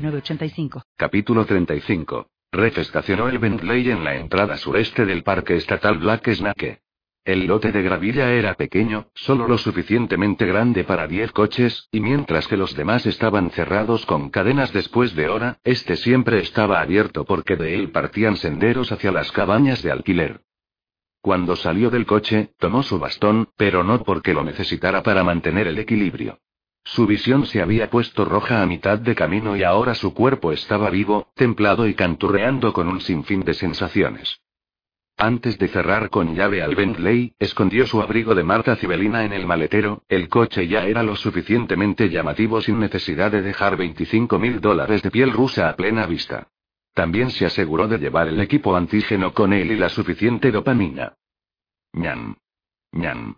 906985. Capítulo 35. Ref estacionó el Bentley en la entrada sureste del Parque Estatal Black Snake. El lote de gravilla era pequeño, solo lo suficientemente grande para 10 coches, y mientras que los demás estaban cerrados con cadenas después de hora, este siempre estaba abierto porque de él partían senderos hacia las cabañas de alquiler. Cuando salió del coche, tomó su bastón, pero no porque lo necesitara para mantener el equilibrio. Su visión se había puesto roja a mitad de camino y ahora su cuerpo estaba vivo, templado y canturreando con un sinfín de sensaciones. Antes de cerrar con llave al Bentley, escondió su abrigo de Marta Cibelina en el maletero, el coche ya era lo suficientemente llamativo sin necesidad de dejar 25 mil dólares de piel rusa a plena vista. También se aseguró de llevar el equipo antígeno con él y la suficiente dopamina. ñan. ñan.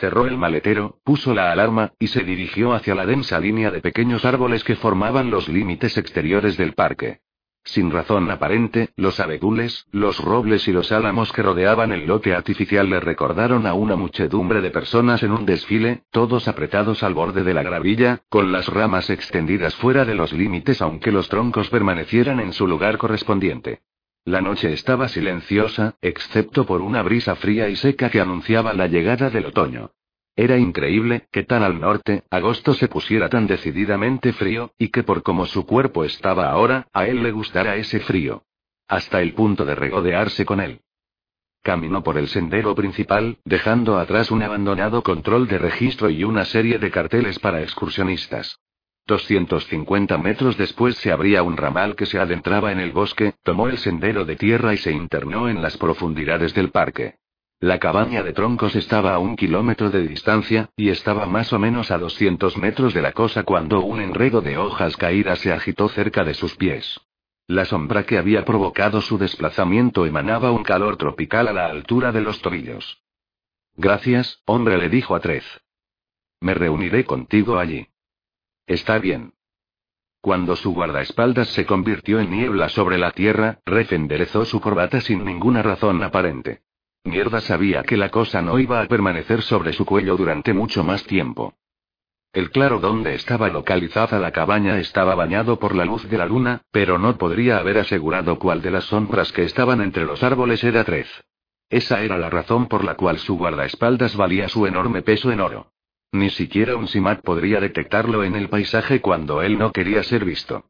Cerró el maletero, puso la alarma, y se dirigió hacia la densa línea de pequeños árboles que formaban los límites exteriores del parque. Sin razón aparente, los abedules, los robles y los álamos que rodeaban el lote artificial le recordaron a una muchedumbre de personas en un desfile, todos apretados al borde de la gravilla, con las ramas extendidas fuera de los límites aunque los troncos permanecieran en su lugar correspondiente. La noche estaba silenciosa, excepto por una brisa fría y seca que anunciaba la llegada del otoño. Era increíble, que tan al norte, agosto se pusiera tan decididamente frío, y que por como su cuerpo estaba ahora, a él le gustara ese frío. Hasta el punto de regodearse con él. Caminó por el sendero principal, dejando atrás un abandonado control de registro y una serie de carteles para excursionistas. 250 metros después se abría un ramal que se adentraba en el bosque, tomó el sendero de tierra y se internó en las profundidades del parque. La cabaña de troncos estaba a un kilómetro de distancia, y estaba más o menos a 200 metros de la cosa cuando un enredo de hojas caídas se agitó cerca de sus pies. La sombra que había provocado su desplazamiento emanaba un calor tropical a la altura de los tobillos. Gracias, hombre, le dijo a Trez. Me reuniré contigo allí. Está bien. Cuando su guardaespaldas se convirtió en niebla sobre la tierra, Ref enderezó su corbata sin ninguna razón aparente. Mierda sabía que la cosa no iba a permanecer sobre su cuello durante mucho más tiempo. El claro donde estaba localizada la cabaña estaba bañado por la luz de la luna, pero no podría haber asegurado cuál de las sombras que estaban entre los árboles era Trez. Esa era la razón por la cual su guardaespaldas valía su enorme peso en oro. Ni siquiera un Simat podría detectarlo en el paisaje cuando él no quería ser visto.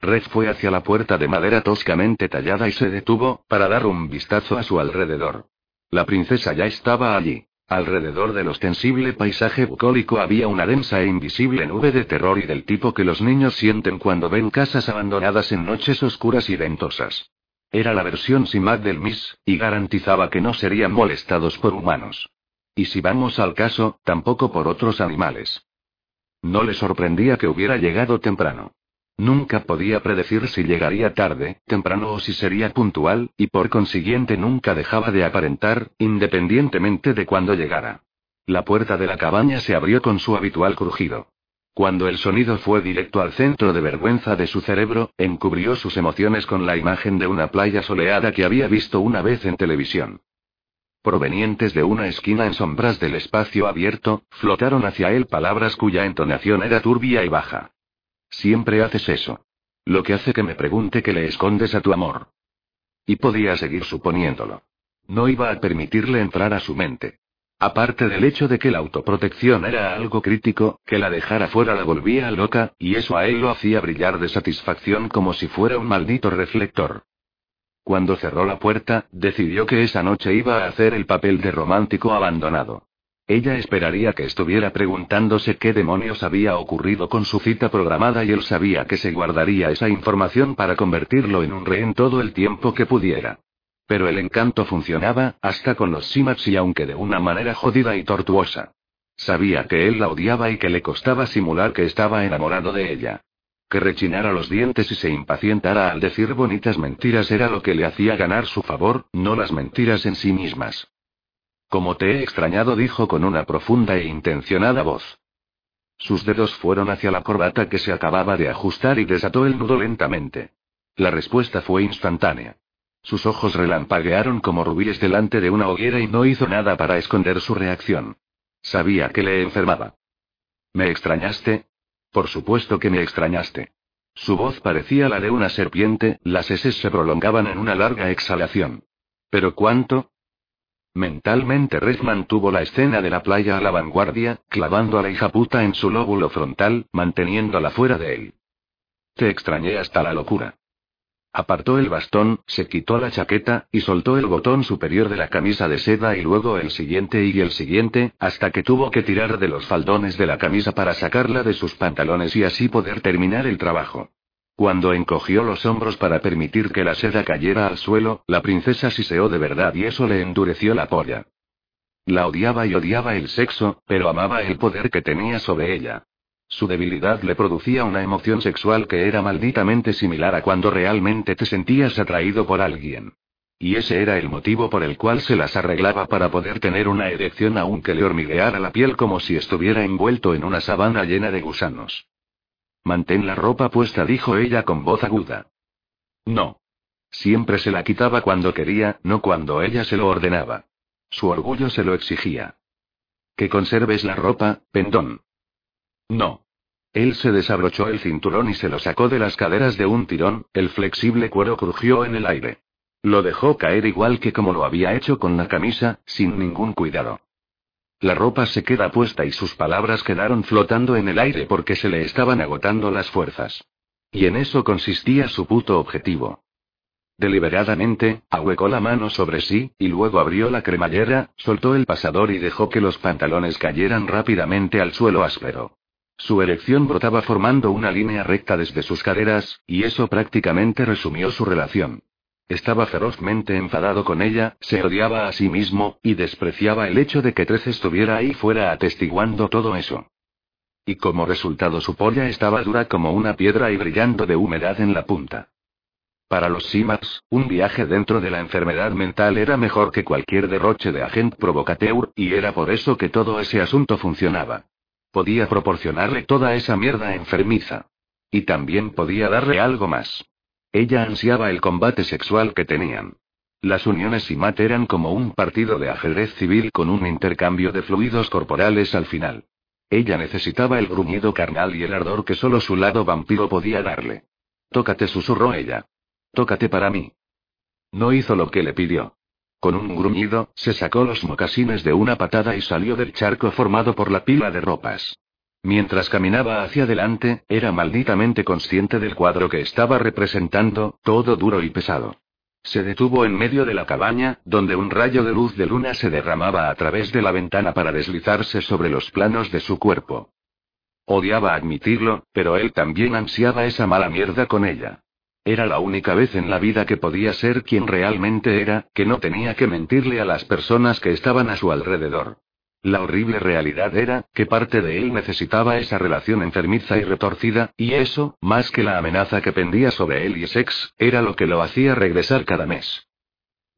Red fue hacia la puerta de madera toscamente tallada y se detuvo, para dar un vistazo a su alrededor. La princesa ya estaba allí. Alrededor del ostensible paisaje bucólico había una densa e invisible nube de terror y del tipo que los niños sienten cuando ven casas abandonadas en noches oscuras y ventosas. Era la versión SIMAC del Miss, y garantizaba que no serían molestados por humanos. Y si vamos al caso, tampoco por otros animales. No le sorprendía que hubiera llegado temprano. Nunca podía predecir si llegaría tarde, temprano o si sería puntual, y por consiguiente nunca dejaba de aparentar, independientemente de cuándo llegara. La puerta de la cabaña se abrió con su habitual crujido. Cuando el sonido fue directo al centro de vergüenza de su cerebro, encubrió sus emociones con la imagen de una playa soleada que había visto una vez en televisión. Provenientes de una esquina en sombras del espacio abierto, flotaron hacia él palabras cuya entonación era turbia y baja. Siempre haces eso. Lo que hace que me pregunte que le escondes a tu amor. Y podía seguir suponiéndolo. No iba a permitirle entrar a su mente. Aparte del hecho de que la autoprotección era algo crítico, que la dejara fuera la volvía loca, y eso a él lo hacía brillar de satisfacción como si fuera un maldito reflector. Cuando cerró la puerta, decidió que esa noche iba a hacer el papel de romántico abandonado. Ella esperaría que estuviera preguntándose qué demonios había ocurrido con su cita programada y él sabía que se guardaría esa información para convertirlo en un rehén todo el tiempo que pudiera. Pero el encanto funcionaba, hasta con los Simats y aunque de una manera jodida y tortuosa. Sabía que él la odiaba y que le costaba simular que estaba enamorado de ella. Que rechinara los dientes y se impacientara al decir bonitas mentiras era lo que le hacía ganar su favor, no las mentiras en sí mismas. Como te he extrañado, dijo con una profunda e intencionada voz. Sus dedos fueron hacia la corbata que se acababa de ajustar y desató el nudo lentamente. La respuesta fue instantánea. Sus ojos relampaguearon como rubíes delante de una hoguera y no hizo nada para esconder su reacción. Sabía que le enfermaba. ¿Me extrañaste? Por supuesto que me extrañaste. Su voz parecía la de una serpiente, las heces se prolongaban en una larga exhalación. ¿Pero cuánto? Mentalmente Red mantuvo la escena de la playa a la vanguardia, clavando a la hija puta en su lóbulo frontal, manteniéndola fuera de él. Te extrañé hasta la locura. Apartó el bastón, se quitó la chaqueta, y soltó el botón superior de la camisa de seda y luego el siguiente y el siguiente, hasta que tuvo que tirar de los faldones de la camisa para sacarla de sus pantalones y así poder terminar el trabajo. Cuando encogió los hombros para permitir que la seda cayera al suelo, la princesa siseó de verdad y eso le endureció la polla. La odiaba y odiaba el sexo, pero amaba el poder que tenía sobre ella. Su debilidad le producía una emoción sexual que era malditamente similar a cuando realmente te sentías atraído por alguien. Y ese era el motivo por el cual se las arreglaba para poder tener una erección aunque le hormigueara la piel como si estuviera envuelto en una sabana llena de gusanos. Mantén la ropa puesta, dijo ella con voz aguda. No. Siempre se la quitaba cuando quería, no cuando ella se lo ordenaba. Su orgullo se lo exigía. Que conserves la ropa, pendón. No. Él se desabrochó el cinturón y se lo sacó de las caderas de un tirón, el flexible cuero crujió en el aire. Lo dejó caer igual que como lo había hecho con la camisa, sin ningún cuidado. La ropa se queda puesta y sus palabras quedaron flotando en el aire porque se le estaban agotando las fuerzas. Y en eso consistía su puto objetivo. Deliberadamente, ahuecó la mano sobre sí, y luego abrió la cremallera, soltó el pasador y dejó que los pantalones cayeran rápidamente al suelo áspero. Su erección brotaba formando una línea recta desde sus caderas, y eso prácticamente resumió su relación. Estaba ferozmente enfadado con ella, se odiaba a sí mismo, y despreciaba el hecho de que Trece estuviera ahí fuera atestiguando todo eso. Y como resultado su polla estaba dura como una piedra y brillando de humedad en la punta. Para los Simax, un viaje dentro de la enfermedad mental era mejor que cualquier derroche de agent provocateur, y era por eso que todo ese asunto funcionaba. Podía proporcionarle toda esa mierda enfermiza. Y también podía darle algo más. Ella ansiaba el combate sexual que tenían. Las uniones y mat eran como un partido de ajedrez civil con un intercambio de fluidos corporales al final. Ella necesitaba el gruñido carnal y el ardor que solo su lado vampiro podía darle. Tócate, susurró ella. Tócate para mí. No hizo lo que le pidió. Con un gruñido, se sacó los mocasines de una patada y salió del charco formado por la pila de ropas. Mientras caminaba hacia adelante, era malditamente consciente del cuadro que estaba representando, todo duro y pesado. Se detuvo en medio de la cabaña, donde un rayo de luz de luna se derramaba a través de la ventana para deslizarse sobre los planos de su cuerpo. Odiaba admitirlo, pero él también ansiaba esa mala mierda con ella. Era la única vez en la vida que podía ser quien realmente era, que no tenía que mentirle a las personas que estaban a su alrededor. La horrible realidad era, que parte de él necesitaba esa relación enfermiza y retorcida, y eso, más que la amenaza que pendía sobre él y Sex, era lo que lo hacía regresar cada mes.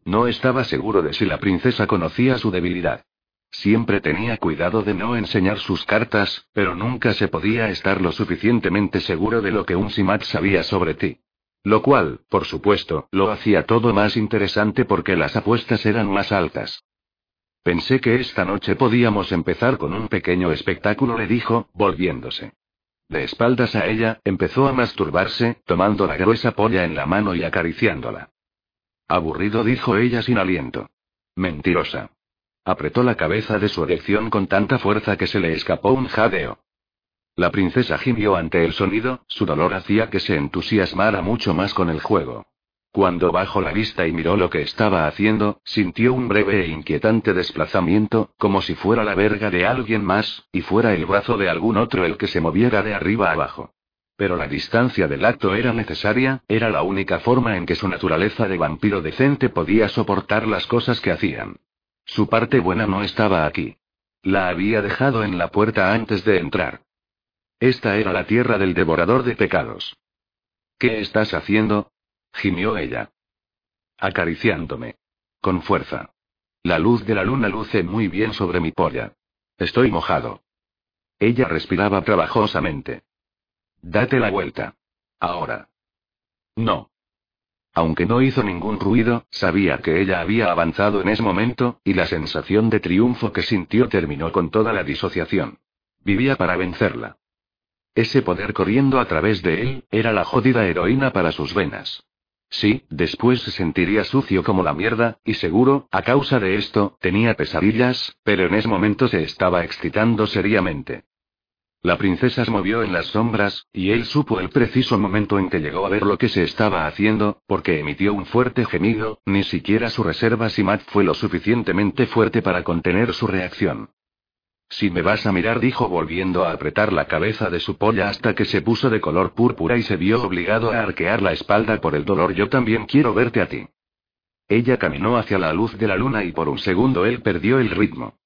No estaba seguro de si la princesa conocía su debilidad. Siempre tenía cuidado de no enseñar sus cartas, pero nunca se podía estar lo suficientemente seguro de lo que un Simat sabía sobre ti. Lo cual, por supuesto, lo hacía todo más interesante porque las apuestas eran más altas. Pensé que esta noche podíamos empezar con un pequeño espectáculo, le dijo, volviéndose. De espaldas a ella, empezó a masturbarse, tomando la gruesa polla en la mano y acariciándola. Aburrido, dijo ella sin aliento. Mentirosa. Apretó la cabeza de su erección con tanta fuerza que se le escapó un jadeo. La princesa gimió ante el sonido, su dolor hacía que se entusiasmara mucho más con el juego. Cuando bajó la vista y miró lo que estaba haciendo, sintió un breve e inquietante desplazamiento, como si fuera la verga de alguien más, y fuera el brazo de algún otro el que se moviera de arriba abajo. Pero la distancia del acto era necesaria, era la única forma en que su naturaleza de vampiro decente podía soportar las cosas que hacían. Su parte buena no estaba aquí. La había dejado en la puerta antes de entrar. Esta era la tierra del devorador de pecados. ¿Qué estás haciendo? gimió ella. Acariciándome. Con fuerza. La luz de la luna luce muy bien sobre mi polla. Estoy mojado. Ella respiraba trabajosamente. Date la vuelta. Ahora. No. Aunque no hizo ningún ruido, sabía que ella había avanzado en ese momento, y la sensación de triunfo que sintió terminó con toda la disociación. Vivía para vencerla. Ese poder corriendo a través de él, era la jodida heroína para sus venas. Sí, después se sentiría sucio como la mierda, y seguro, a causa de esto, tenía pesadillas, pero en ese momento se estaba excitando seriamente. La princesa se movió en las sombras, y él supo el preciso momento en que llegó a ver lo que se estaba haciendo, porque emitió un fuerte gemido, ni siquiera su reserva Simat fue lo suficientemente fuerte para contener su reacción. Si me vas a mirar, dijo volviendo a apretar la cabeza de su polla hasta que se puso de color púrpura y se vio obligado a arquear la espalda por el dolor. Yo también quiero verte a ti. Ella caminó hacia la luz de la luna y por un segundo él perdió el ritmo.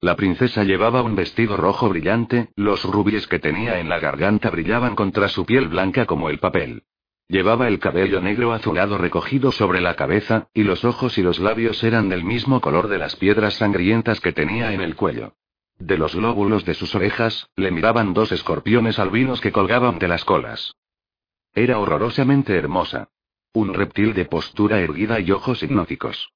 La princesa llevaba un vestido rojo brillante, los rubíes que tenía en la garganta brillaban contra su piel blanca como el papel. Llevaba el cabello negro azulado recogido sobre la cabeza, y los ojos y los labios eran del mismo color de las piedras sangrientas que tenía en el cuello. De los lóbulos de sus orejas, le miraban dos escorpiones albinos que colgaban de las colas. Era horrorosamente hermosa. Un reptil de postura erguida y ojos hipnóticos.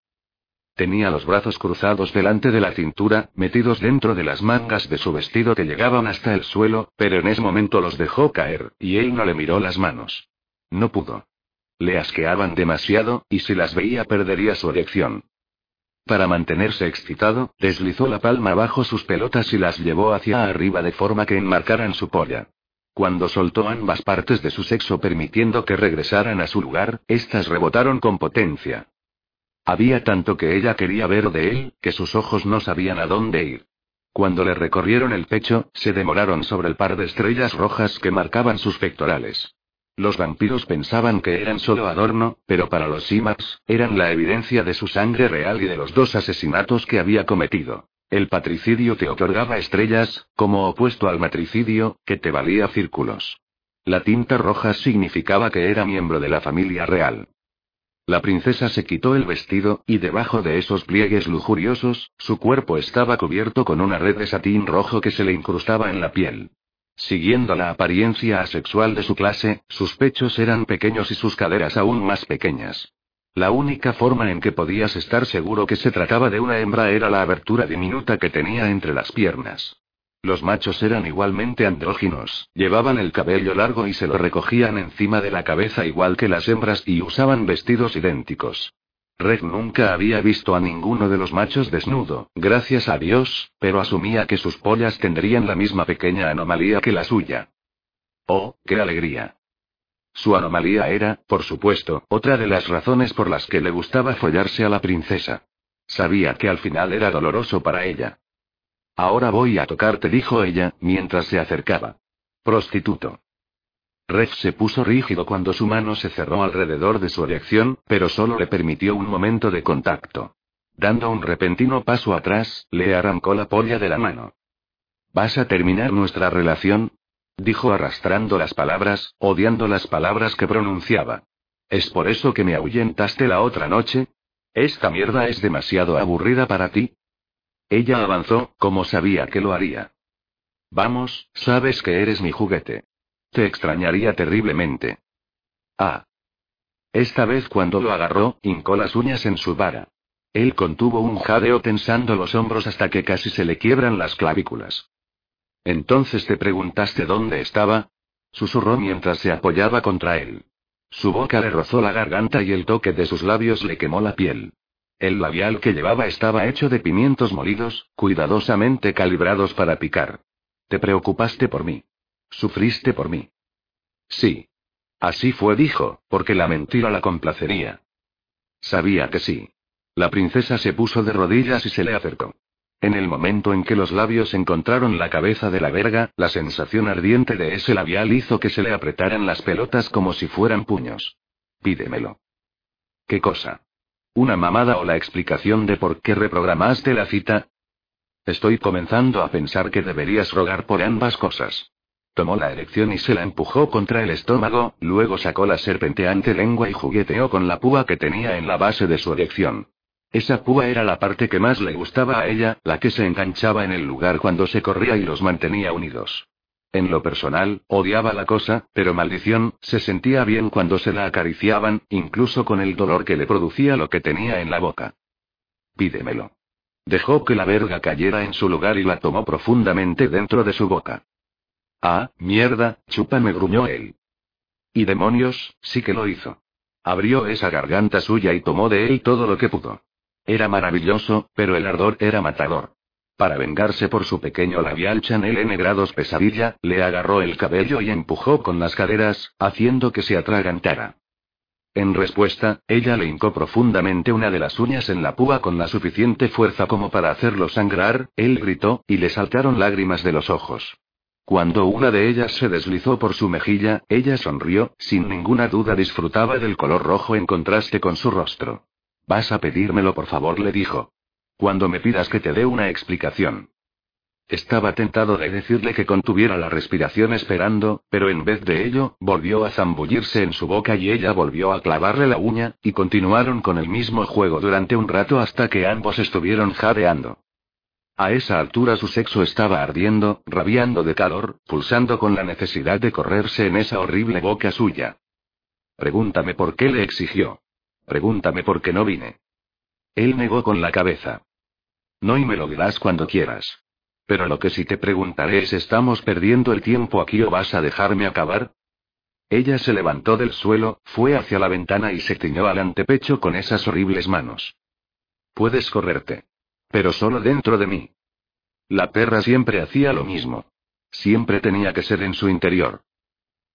Tenía los brazos cruzados delante de la cintura, metidos dentro de las mangas de su vestido que llegaban hasta el suelo, pero en ese momento los dejó caer, y él no le miró las manos. No pudo. Le asqueaban demasiado, y si las veía perdería su erección. Para mantenerse excitado, deslizó la palma bajo sus pelotas y las llevó hacia arriba de forma que enmarcaran su polla. Cuando soltó ambas partes de su sexo permitiendo que regresaran a su lugar, éstas rebotaron con potencia. Había tanto que ella quería ver de él, que sus ojos no sabían a dónde ir. Cuando le recorrieron el pecho, se demoraron sobre el par de estrellas rojas que marcaban sus pectorales. Los vampiros pensaban que eran solo adorno, pero para los Simax, eran la evidencia de su sangre real y de los dos asesinatos que había cometido. El patricidio te otorgaba estrellas, como opuesto al matricidio, que te valía círculos. La tinta roja significaba que era miembro de la familia real. La princesa se quitó el vestido, y debajo de esos pliegues lujuriosos, su cuerpo estaba cubierto con una red de satín rojo que se le incrustaba en la piel. Siguiendo la apariencia asexual de su clase, sus pechos eran pequeños y sus caderas aún más pequeñas. La única forma en que podías estar seguro que se trataba de una hembra era la abertura diminuta que tenía entre las piernas. Los machos eran igualmente andróginos, llevaban el cabello largo y se lo recogían encima de la cabeza igual que las hembras y usaban vestidos idénticos. Reg nunca había visto a ninguno de los machos desnudo, gracias a Dios, pero asumía que sus pollas tendrían la misma pequeña anomalía que la suya. Oh, qué alegría. Su anomalía era, por supuesto, otra de las razones por las que le gustaba follarse a la princesa. Sabía que al final era doloroso para ella. Ahora voy a tocarte, dijo ella, mientras se acercaba. Prostituto. Ref se puso rígido cuando su mano se cerró alrededor de su erección, pero solo le permitió un momento de contacto. Dando un repentino paso atrás, le arrancó la polla de la mano. ¿Vas a terminar nuestra relación? dijo arrastrando las palabras, odiando las palabras que pronunciaba. ¿Es por eso que me ahuyentaste la otra noche? ¿Esta mierda es demasiado aburrida para ti? Ella avanzó, como sabía que lo haría. Vamos, sabes que eres mi juguete. Te extrañaría terriblemente. Ah. Esta vez cuando lo agarró, hincó las uñas en su vara. Él contuvo un jadeo tensando los hombros hasta que casi se le quiebran las clavículas. Entonces te preguntaste dónde estaba, susurró mientras se apoyaba contra él. Su boca le rozó la garganta y el toque de sus labios le quemó la piel. El labial que llevaba estaba hecho de pimientos molidos, cuidadosamente calibrados para picar. Te preocupaste por mí. Sufriste por mí. Sí. Así fue, dijo, porque la mentira la complacería. Sabía que sí. La princesa se puso de rodillas y se le acercó. En el momento en que los labios encontraron la cabeza de la verga, la sensación ardiente de ese labial hizo que se le apretaran las pelotas como si fueran puños. Pídemelo. ¿Qué cosa? ¿Una mamada o la explicación de por qué reprogramaste la cita? Estoy comenzando a pensar que deberías rogar por ambas cosas. Tomó la erección y se la empujó contra el estómago, luego sacó la serpenteante lengua y jugueteó con la púa que tenía en la base de su erección. Esa púa era la parte que más le gustaba a ella, la que se enganchaba en el lugar cuando se corría y los mantenía unidos. En lo personal, odiaba la cosa, pero maldición, se sentía bien cuando se la acariciaban, incluso con el dolor que le producía lo que tenía en la boca. Pídemelo. Dejó que la verga cayera en su lugar y la tomó profundamente dentro de su boca. Ah, mierda, chúpame, gruñó él. Y demonios, sí que lo hizo. Abrió esa garganta suya y tomó de él todo lo que pudo. Era maravilloso, pero el ardor era matador. Para vengarse por su pequeño labial Chanel N grados pesadilla, le agarró el cabello y empujó con las caderas, haciendo que se atragantara. En respuesta, ella le hincó profundamente una de las uñas en la púa con la suficiente fuerza como para hacerlo sangrar, él gritó, y le saltaron lágrimas de los ojos. Cuando una de ellas se deslizó por su mejilla, ella sonrió, sin ninguna duda disfrutaba del color rojo en contraste con su rostro. Vas a pedírmelo por favor, le dijo. Cuando me pidas que te dé una explicación. Estaba tentado de decirle que contuviera la respiración esperando, pero en vez de ello, volvió a zambullirse en su boca y ella volvió a clavarle la uña, y continuaron con el mismo juego durante un rato hasta que ambos estuvieron jadeando. A esa altura su sexo estaba ardiendo, rabiando de calor, pulsando con la necesidad de correrse en esa horrible boca suya. Pregúntame por qué le exigió. Pregúntame por qué no vine. Él negó con la cabeza. No y me lo dirás cuando quieras. Pero lo que sí te preguntaré es ¿estamos perdiendo el tiempo aquí o vas a dejarme acabar? Ella se levantó del suelo, fue hacia la ventana y se tiñó al antepecho con esas horribles manos. Puedes correrte. Pero solo dentro de mí. La perra siempre hacía lo mismo. Siempre tenía que ser en su interior.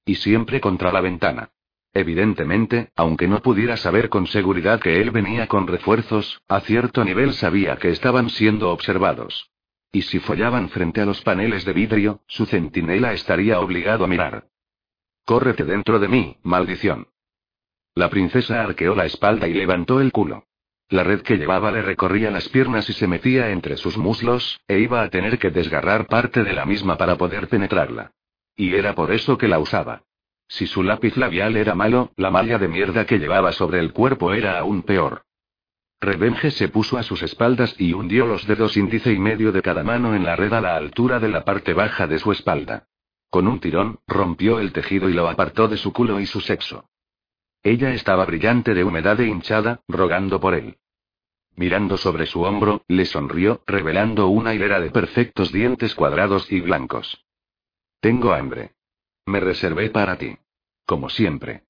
Y siempre contra la ventana. Evidentemente, aunque no pudiera saber con seguridad que él venía con refuerzos, a cierto nivel sabía que estaban siendo observados. Y si follaban frente a los paneles de vidrio, su centinela estaría obligado a mirar. Córrete dentro de mí, maldición. La princesa arqueó la espalda y levantó el culo. La red que llevaba le recorría las piernas y se metía entre sus muslos, e iba a tener que desgarrar parte de la misma para poder penetrarla. Y era por eso que la usaba. Si su lápiz labial era malo, la malla de mierda que llevaba sobre el cuerpo era aún peor. Revenge se puso a sus espaldas y hundió los dedos índice y medio de cada mano en la red a la altura de la parte baja de su espalda. Con un tirón, rompió el tejido y lo apartó de su culo y su sexo. Ella estaba brillante de humedad e hinchada, rogando por él. Mirando sobre su hombro, le sonrió, revelando una hilera de perfectos dientes cuadrados y blancos. Tengo hambre. Me reservé para ti. Como siempre.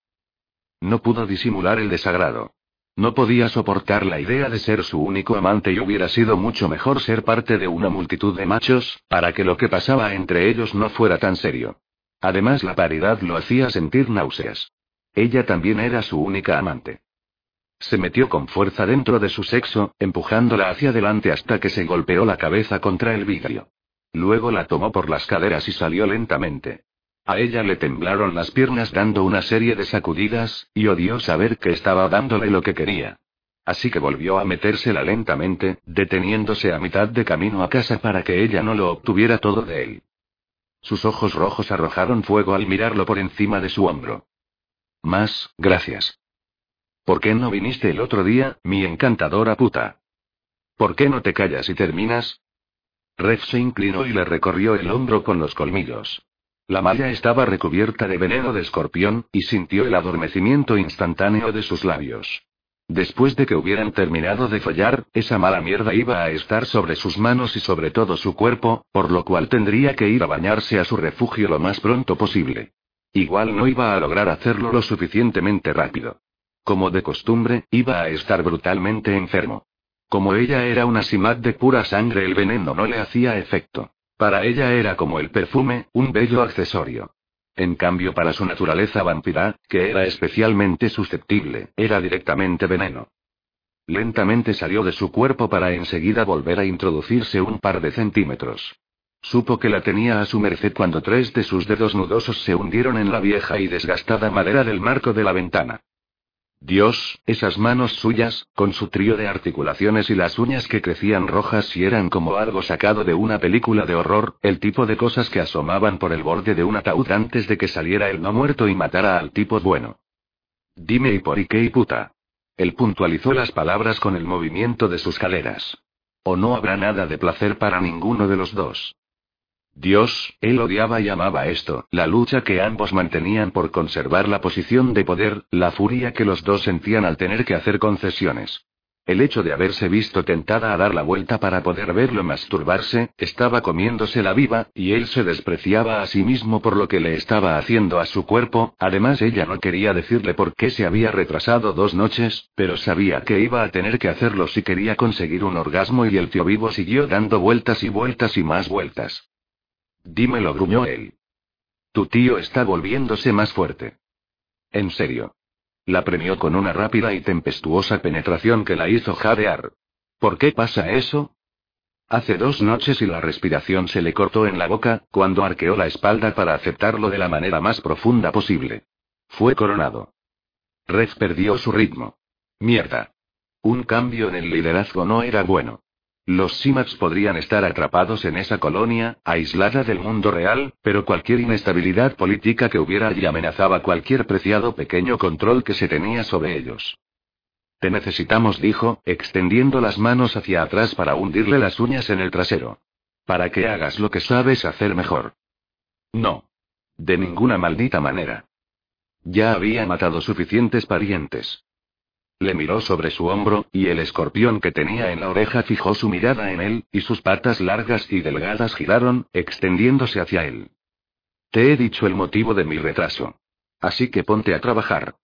No pudo disimular el desagrado. No podía soportar la idea de ser su único amante y hubiera sido mucho mejor ser parte de una multitud de machos, para que lo que pasaba entre ellos no fuera tan serio. Además la paridad lo hacía sentir náuseas. Ella también era su única amante. Se metió con fuerza dentro de su sexo, empujándola hacia adelante hasta que se golpeó la cabeza contra el vidrio. Luego la tomó por las caderas y salió lentamente. A ella le temblaron las piernas dando una serie de sacudidas, y odió saber que estaba dándole lo que quería. Así que volvió a metérsela lentamente, deteniéndose a mitad de camino a casa para que ella no lo obtuviera todo de él. Sus ojos rojos arrojaron fuego al mirarlo por encima de su hombro. Más, gracias. ¿Por qué no viniste el otro día, mi encantadora puta? ¿Por qué no te callas y terminas? Ref se inclinó y le recorrió el hombro con los colmillos. La malla estaba recubierta de veneno de escorpión, y sintió el adormecimiento instantáneo de sus labios. Después de que hubieran terminado de follar, esa mala mierda iba a estar sobre sus manos y sobre todo su cuerpo, por lo cual tendría que ir a bañarse a su refugio lo más pronto posible. Igual no iba a lograr hacerlo lo suficientemente rápido. Como de costumbre, iba a estar brutalmente enfermo. Como ella era una simad de pura sangre, el veneno no le hacía efecto. Para ella era como el perfume, un bello accesorio. En cambio, para su naturaleza vampira, que era especialmente susceptible, era directamente veneno. Lentamente salió de su cuerpo para enseguida volver a introducirse un par de centímetros. Supo que la tenía a su merced cuando tres de sus dedos nudosos se hundieron en la vieja y desgastada madera del marco de la ventana. Dios, esas manos suyas, con su trío de articulaciones y las uñas que crecían rojas y eran como algo sacado de una película de horror, el tipo de cosas que asomaban por el borde de un ataúd antes de que saliera el no muerto y matara al tipo bueno. Dime y por qué y puta. Él puntualizó las palabras con el movimiento de sus caleras. O no habrá nada de placer para ninguno de los dos. Dios, él odiaba y amaba esto, la lucha que ambos mantenían por conservar la posición de poder, la furia que los dos sentían al tener que hacer concesiones. El hecho de haberse visto tentada a dar la vuelta para poder verlo masturbarse, estaba comiéndose la viva, y él se despreciaba a sí mismo por lo que le estaba haciendo a su cuerpo, además ella no quería decirle por qué se había retrasado dos noches, pero sabía que iba a tener que hacerlo si quería conseguir un orgasmo y el tío vivo siguió dando vueltas y vueltas y más vueltas. Dímelo, gruñó él. Tu tío está volviéndose más fuerte. En serio. La premió con una rápida y tempestuosa penetración que la hizo jadear. ¿Por qué pasa eso? Hace dos noches y la respiración se le cortó en la boca, cuando arqueó la espalda para aceptarlo de la manera más profunda posible. Fue coronado. Red perdió su ritmo. Mierda. Un cambio en el liderazgo no era bueno. Los Simax podrían estar atrapados en esa colonia, aislada del mundo real, pero cualquier inestabilidad política que hubiera allí amenazaba cualquier preciado pequeño control que se tenía sobre ellos. Te necesitamos, dijo, extendiendo las manos hacia atrás para hundirle las uñas en el trasero. Para que hagas lo que sabes hacer mejor. No. De ninguna maldita manera. Ya había matado suficientes parientes. Le miró sobre su hombro, y el escorpión que tenía en la oreja fijó su mirada en él, y sus patas largas y delgadas giraron, extendiéndose hacia él. Te he dicho el motivo de mi retraso. Así que ponte a trabajar.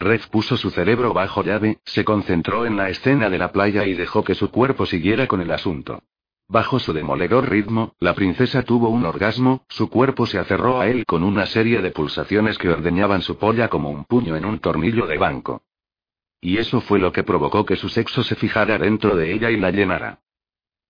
Red puso su cerebro bajo llave, se concentró en la escena de la playa y dejó que su cuerpo siguiera con el asunto. Bajo su demoledor ritmo, la princesa tuvo un orgasmo, su cuerpo se aferró a él con una serie de pulsaciones que ordeñaban su polla como un puño en un tornillo de banco. Y eso fue lo que provocó que su sexo se fijara dentro de ella y la llenara.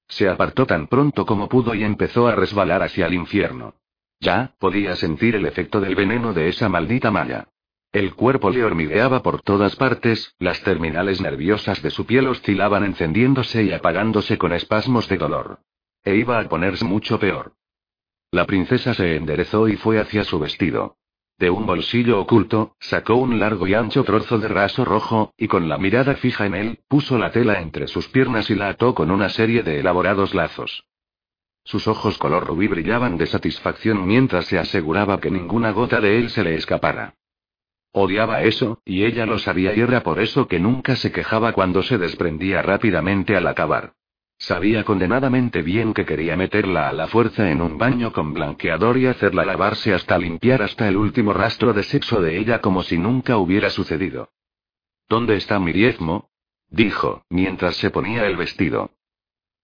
Se apartó tan pronto como pudo y empezó a resbalar hacia el infierno. Ya, podía sentir el efecto del veneno de esa maldita malla. El cuerpo le hormigueaba por todas partes, las terminales nerviosas de su piel oscilaban encendiéndose y apagándose con espasmos de dolor. E iba a ponerse mucho peor. La princesa se enderezó y fue hacia su vestido. De un bolsillo oculto, sacó un largo y ancho trozo de raso rojo, y con la mirada fija en él, puso la tela entre sus piernas y la ató con una serie de elaborados lazos. Sus ojos color rubí brillaban de satisfacción mientras se aseguraba que ninguna gota de él se le escapara. Odiaba eso, y ella lo sabía y era por eso que nunca se quejaba cuando se desprendía rápidamente al acabar. Sabía condenadamente bien que quería meterla a la fuerza en un baño con blanqueador y hacerla lavarse hasta limpiar hasta el último rastro de sexo de ella como si nunca hubiera sucedido. ¿Dónde está mi diezmo? dijo, mientras se ponía el vestido.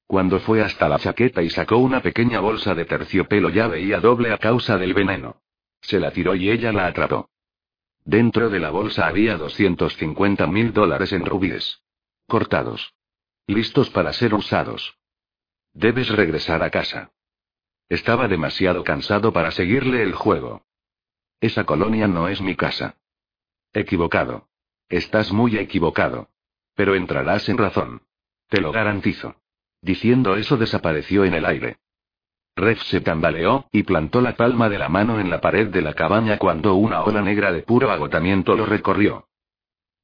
Cuando fue hasta la chaqueta y sacó una pequeña bolsa de terciopelo ya veía doble a causa del veneno. Se la tiró y ella la atrapó. Dentro de la bolsa había 250 mil dólares en rubíes. Cortados. Listos para ser usados. Debes regresar a casa. Estaba demasiado cansado para seguirle el juego. Esa colonia no es mi casa. Equivocado. Estás muy equivocado. Pero entrarás en razón. Te lo garantizo. Diciendo eso desapareció en el aire. Rev se tambaleó, y plantó la palma de la mano en la pared de la cabaña cuando una ola negra de puro agotamiento lo recorrió.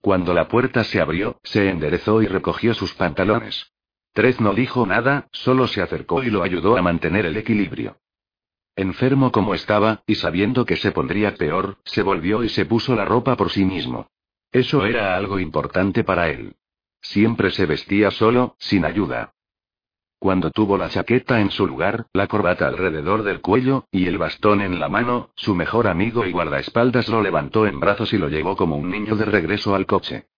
Cuando la puerta se abrió, se enderezó y recogió sus pantalones. Trez no dijo nada, solo se acercó y lo ayudó a mantener el equilibrio. Enfermo como estaba, y sabiendo que se pondría peor, se volvió y se puso la ropa por sí mismo. Eso era algo importante para él. Siempre se vestía solo, sin ayuda. Cuando tuvo la chaqueta en su lugar, la corbata alrededor del cuello, y el bastón en la mano, su mejor amigo y guardaespaldas lo levantó en brazos y lo llevó como un niño de regreso al coche.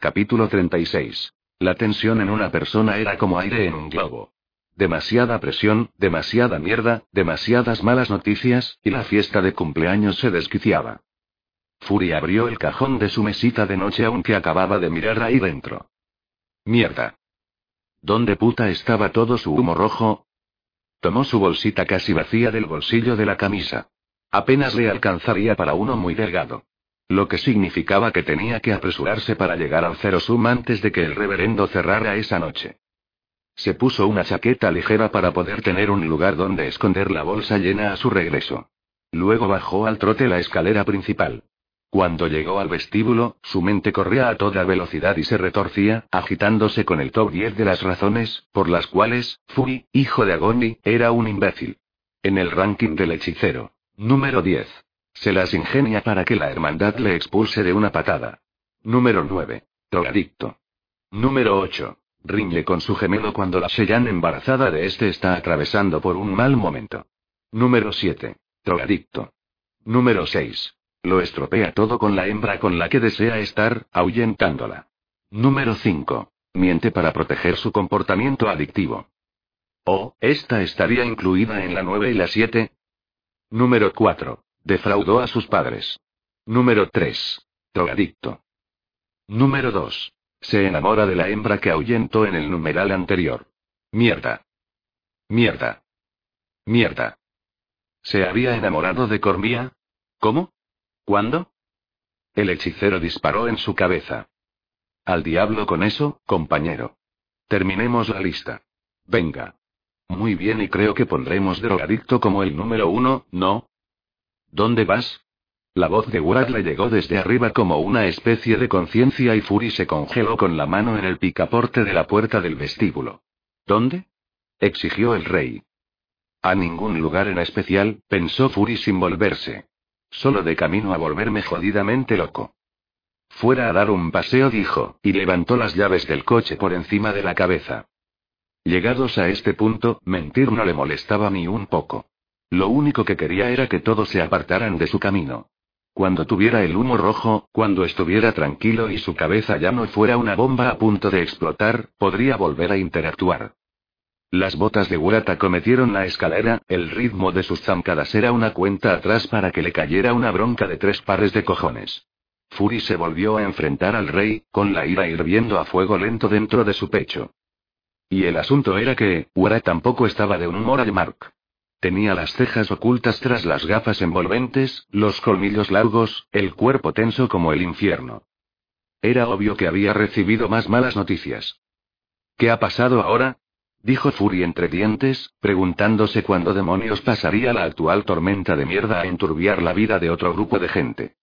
Capítulo 36. La tensión en una persona era como aire en un globo. Demasiada presión, demasiada mierda, demasiadas malas noticias, y la fiesta de cumpleaños se desquiciaba. Fury abrió el cajón de su mesita de noche aunque acababa de mirar ahí dentro. Mierda. ¿Dónde puta estaba todo su humo rojo? Tomó su bolsita casi vacía del bolsillo de la camisa. Apenas le alcanzaría para uno muy delgado. Lo que significaba que tenía que apresurarse para llegar al Zero Sum antes de que el reverendo cerrara esa noche. Se puso una chaqueta ligera para poder tener un lugar donde esconder la bolsa llena a su regreso. Luego bajó al trote la escalera principal. Cuando llegó al vestíbulo, su mente corría a toda velocidad y se retorcía, agitándose con el top 10 de las razones, por las cuales, Fui, hijo de Agoni, era un imbécil. En el ranking del hechicero. Número 10. Se las ingenia para que la hermandad le expulse de una patada. Número 9. Drogadicto. Número 8. Riñe con su gemelo cuando la Shellan embarazada de este está atravesando por un mal momento. Número 7. Drogadicto. Número 6. Lo estropea todo con la hembra con la que desea estar, ahuyentándola. Número 5. Miente para proteger su comportamiento adictivo. Oh, ¿esta estaría incluida en la 9 y la 7? Número 4. Defraudó a sus padres. Número 3. Drogadicto. Número 2. Se enamora de la hembra que ahuyentó en el numeral anterior. Mierda. Mierda. Mierda. ¿Se había enamorado de Cormía? ¿Cómo? ¿Cuándo? El hechicero disparó en su cabeza. Al diablo con eso, compañero. Terminemos la lista. Venga. Muy bien, y creo que pondremos drogadicto como el número uno, ¿no? ¿Dónde vas? La voz de Ward le llegó desde arriba como una especie de conciencia y Fury se congeló con la mano en el picaporte de la puerta del vestíbulo. ¿Dónde? exigió el rey. A ningún lugar en especial, pensó Fury sin volverse. Solo de camino a volverme jodidamente loco. Fuera a dar un paseo, dijo, y levantó las llaves del coche por encima de la cabeza. Llegados a este punto, mentir no le molestaba ni un poco. Lo único que quería era que todos se apartaran de su camino. Cuando tuviera el humo rojo, cuando estuviera tranquilo y su cabeza ya no fuera una bomba a punto de explotar, podría volver a interactuar. Las botas de Wurata cometieron la escalera, el ritmo de sus zancadas era una cuenta atrás para que le cayera una bronca de tres pares de cojones. Fury se volvió a enfrentar al rey, con la ira hirviendo a fuego lento dentro de su pecho. Y el asunto era que, Wara tampoco estaba de un humor al Mark. Tenía las cejas ocultas tras las gafas envolventes, los colmillos largos, el cuerpo tenso como el infierno. Era obvio que había recibido más malas noticias. ¿Qué ha pasado ahora? Dijo Fury entre dientes, preguntándose cuándo demonios pasaría la actual tormenta de mierda a enturbiar la vida de otro grupo de gente.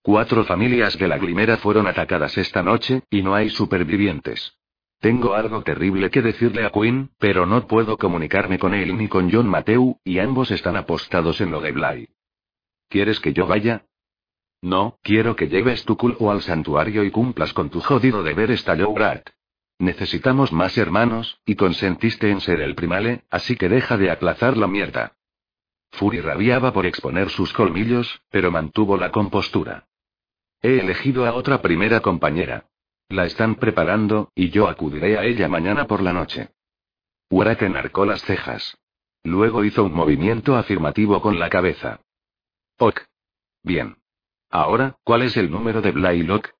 Cuatro familias de la Glimera fueron atacadas esta noche, y no hay supervivientes. Tengo algo terrible que decirle a Quinn, pero no puedo comunicarme con él ni con John Mateu, y ambos están apostados en lo de Bly. ¿Quieres que yo vaya? No, quiero que lleves tu culpo al santuario y cumplas con tu jodido deber, estalló Brad. Necesitamos más hermanos, y consentiste en ser el primale, así que deja de aplazar la mierda. Fury rabiaba por exponer sus colmillos, pero mantuvo la compostura. He elegido a otra primera compañera. La están preparando, y yo acudiré a ella mañana por la noche. Urate narcó las cejas. Luego hizo un movimiento afirmativo con la cabeza. Ok. Bien. Ahora, ¿cuál es el número de Blaylock?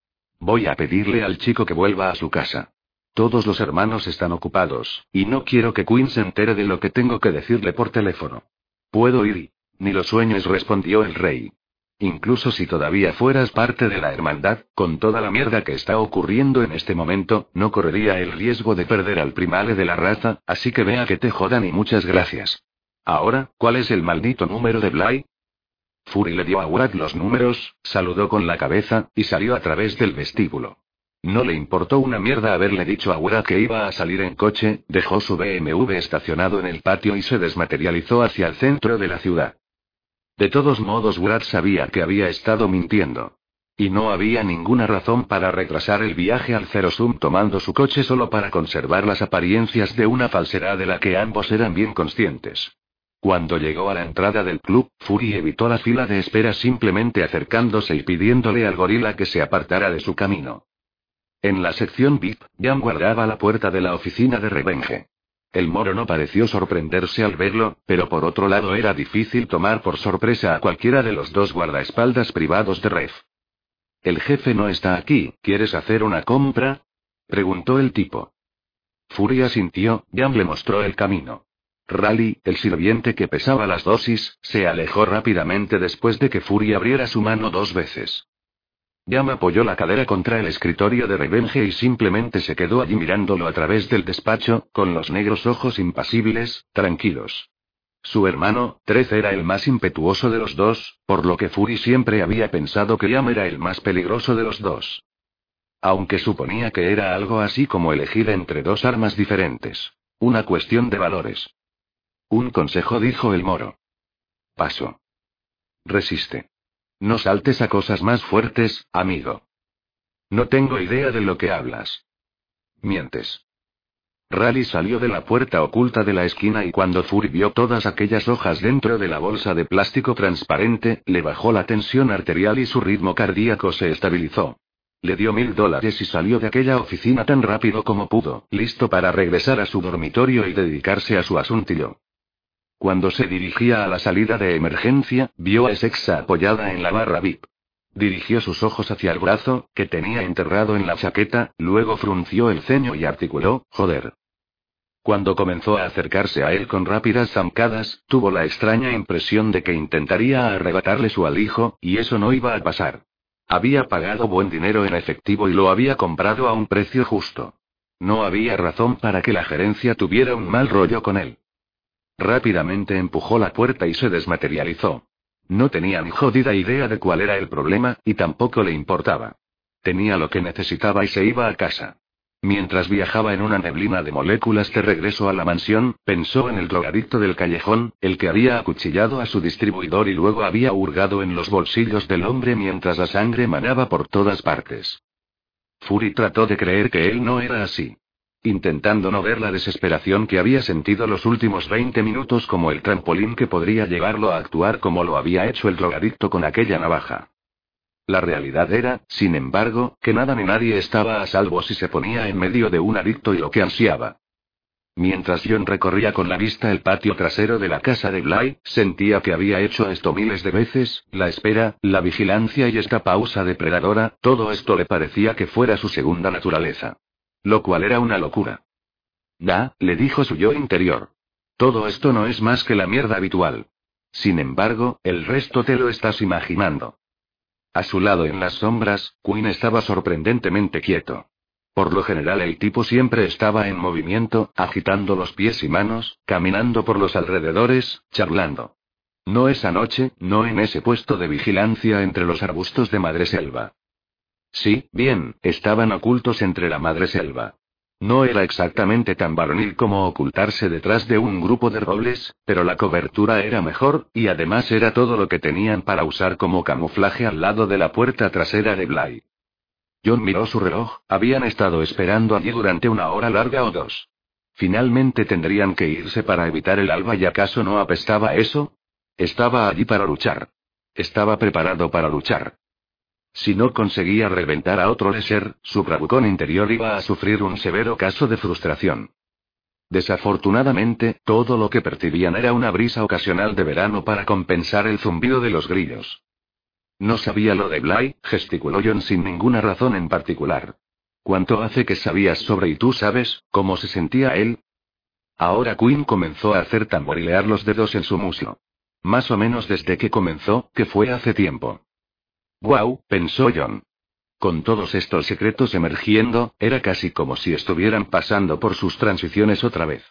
Voy a pedirle al chico que vuelva a su casa. Todos los hermanos están ocupados, y no quiero que Quinn se entere de lo que tengo que decirle por teléfono. Puedo ir. Ni lo sueños, respondió el rey. Incluso si todavía fueras parte de la hermandad, con toda la mierda que está ocurriendo en este momento, no correría el riesgo de perder al primale de la raza, así que vea que te jodan y muchas gracias. Ahora, ¿cuál es el maldito número de Bly? Fury le dio a Wad los números, saludó con la cabeza, y salió a través del vestíbulo. No le importó una mierda haberle dicho a Wura que iba a salir en coche, dejó su BMW estacionado en el patio y se desmaterializó hacia el centro de la ciudad. De todos modos, Wurad sabía que había estado mintiendo. Y no había ninguna razón para retrasar el viaje al Zerosum tomando su coche solo para conservar las apariencias de una falsedad de la que ambos eran bien conscientes. Cuando llegó a la entrada del club, Fury evitó la fila de espera simplemente acercándose y pidiéndole al gorila que se apartara de su camino. En la sección VIP, Jan guardaba la puerta de la oficina de Revenge. El moro no pareció sorprenderse al verlo, pero por otro lado era difícil tomar por sorpresa a cualquiera de los dos guardaespaldas privados de Rev. El jefe no está aquí, ¿quieres hacer una compra? preguntó el tipo. Furia sintió, Jan le mostró el camino. Rally, el sirviente que pesaba las dosis, se alejó rápidamente después de que Fury abriera su mano dos veces. Yam apoyó la cadera contra el escritorio de Revenge y simplemente se quedó allí mirándolo a través del despacho, con los negros ojos impasibles, tranquilos. Su hermano, Trece era el más impetuoso de los dos, por lo que Fury siempre había pensado que Yam era el más peligroso de los dos. Aunque suponía que era algo así como elegir entre dos armas diferentes. Una cuestión de valores. Un consejo dijo el moro. Paso. Resiste. No saltes a cosas más fuertes, amigo. No tengo idea de lo que hablas. Mientes. Rally salió de la puerta oculta de la esquina y cuando Fury vio todas aquellas hojas dentro de la bolsa de plástico transparente, le bajó la tensión arterial y su ritmo cardíaco se estabilizó. Le dio mil dólares y salió de aquella oficina tan rápido como pudo, listo para regresar a su dormitorio y dedicarse a su asuntillo. Cuando se dirigía a la salida de emergencia, vio a Sexa apoyada en la barra VIP. Dirigió sus ojos hacia el brazo, que tenía enterrado en la chaqueta, luego frunció el ceño y articuló, joder. Cuando comenzó a acercarse a él con rápidas zancadas, tuvo la extraña impresión de que intentaría arrebatarle su alijo, y eso no iba a pasar. Había pagado buen dinero en efectivo y lo había comprado a un precio justo. No había razón para que la gerencia tuviera un mal rollo con él. Rápidamente empujó la puerta y se desmaterializó. No tenía ni jodida idea de cuál era el problema, y tampoco le importaba. Tenía lo que necesitaba y se iba a casa. Mientras viajaba en una neblina de moléculas de regreso a la mansión, pensó en el drogadicto del callejón, el que había acuchillado a su distribuidor y luego había hurgado en los bolsillos del hombre mientras la sangre manaba por todas partes. Fury trató de creer que él no era así intentando no ver la desesperación que había sentido los últimos 20 minutos como el trampolín que podría llevarlo a actuar como lo había hecho el drogadicto con aquella navaja. La realidad era, sin embargo, que nada ni nadie estaba a salvo si se ponía en medio de un adicto y lo que ansiaba. Mientras John recorría con la vista el patio trasero de la casa de Bly, sentía que había hecho esto miles de veces, la espera, la vigilancia y esta pausa depredadora, todo esto le parecía que fuera su segunda naturaleza. Lo cual era una locura. Da, le dijo su yo interior. Todo esto no es más que la mierda habitual. Sin embargo, el resto te lo estás imaginando. A su lado en las sombras, Quinn estaba sorprendentemente quieto. Por lo general el tipo siempre estaba en movimiento, agitando los pies y manos, caminando por los alrededores, charlando. No esa noche, no en ese puesto de vigilancia entre los arbustos de Madreselva. Sí, bien, estaban ocultos entre la madre selva. No era exactamente tan varonil como ocultarse detrás de un grupo de robles, pero la cobertura era mejor, y además era todo lo que tenían para usar como camuflaje al lado de la puerta trasera de Bly. John miró su reloj, habían estado esperando allí durante una hora larga o dos. Finalmente tendrían que irse para evitar el alba y acaso no apestaba eso? Estaba allí para luchar. Estaba preparado para luchar. Si no conseguía reventar a otro ser, su bravucón interior iba a sufrir un severo caso de frustración. Desafortunadamente, todo lo que percibían era una brisa ocasional de verano para compensar el zumbido de los grillos. No sabía lo de Bly, gesticuló John sin ninguna razón en particular. ¿Cuánto hace que sabías sobre y tú sabes cómo se sentía él? Ahora Quinn comenzó a hacer tamborilear los dedos en su muslo. Más o menos desde que comenzó, que fue hace tiempo. Wow, pensó John. Con todos estos secretos emergiendo, era casi como si estuvieran pasando por sus transiciones otra vez.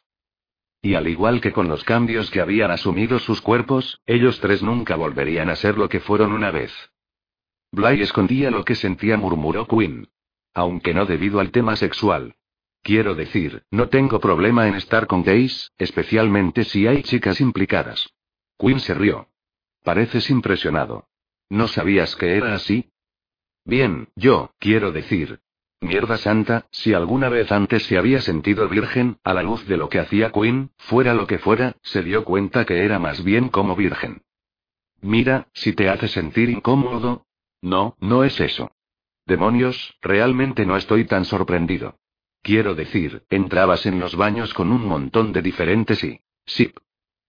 Y al igual que con los cambios que habían asumido sus cuerpos, ellos tres nunca volverían a ser lo que fueron una vez. Bly escondía lo que sentía, murmuró Quinn. Aunque no debido al tema sexual. Quiero decir, no tengo problema en estar con gays, especialmente si hay chicas implicadas. Quinn se rió. Pareces impresionado. ¿No sabías que era así? Bien, yo, quiero decir. Mierda santa, si alguna vez antes se había sentido virgen, a la luz de lo que hacía Quinn, fuera lo que fuera, se dio cuenta que era más bien como virgen. Mira, si te hace sentir incómodo. No, no es eso. Demonios, realmente no estoy tan sorprendido. Quiero decir, entrabas en los baños con un montón de diferentes y... Sí.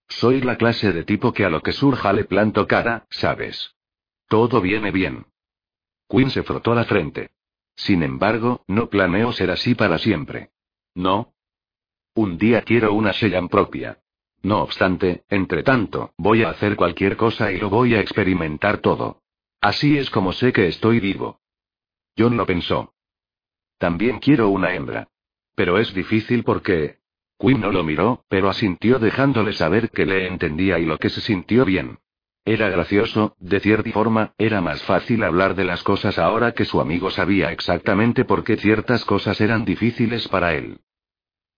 Soy la clase de tipo que a lo que surja le planto cara, ¿sabes? Todo viene bien. Quinn se frotó la frente. Sin embargo, no planeo ser así para siempre. ¿No? Un día quiero una Shellan propia. No obstante, entre tanto, voy a hacer cualquier cosa y lo voy a experimentar todo. Así es como sé que estoy vivo. John lo pensó. También quiero una hembra. Pero es difícil porque... Quinn no lo miró, pero asintió dejándole saber que le entendía y lo que se sintió bien. Era gracioso, de cierta forma, era más fácil hablar de las cosas ahora que su amigo sabía exactamente por qué ciertas cosas eran difíciles para él.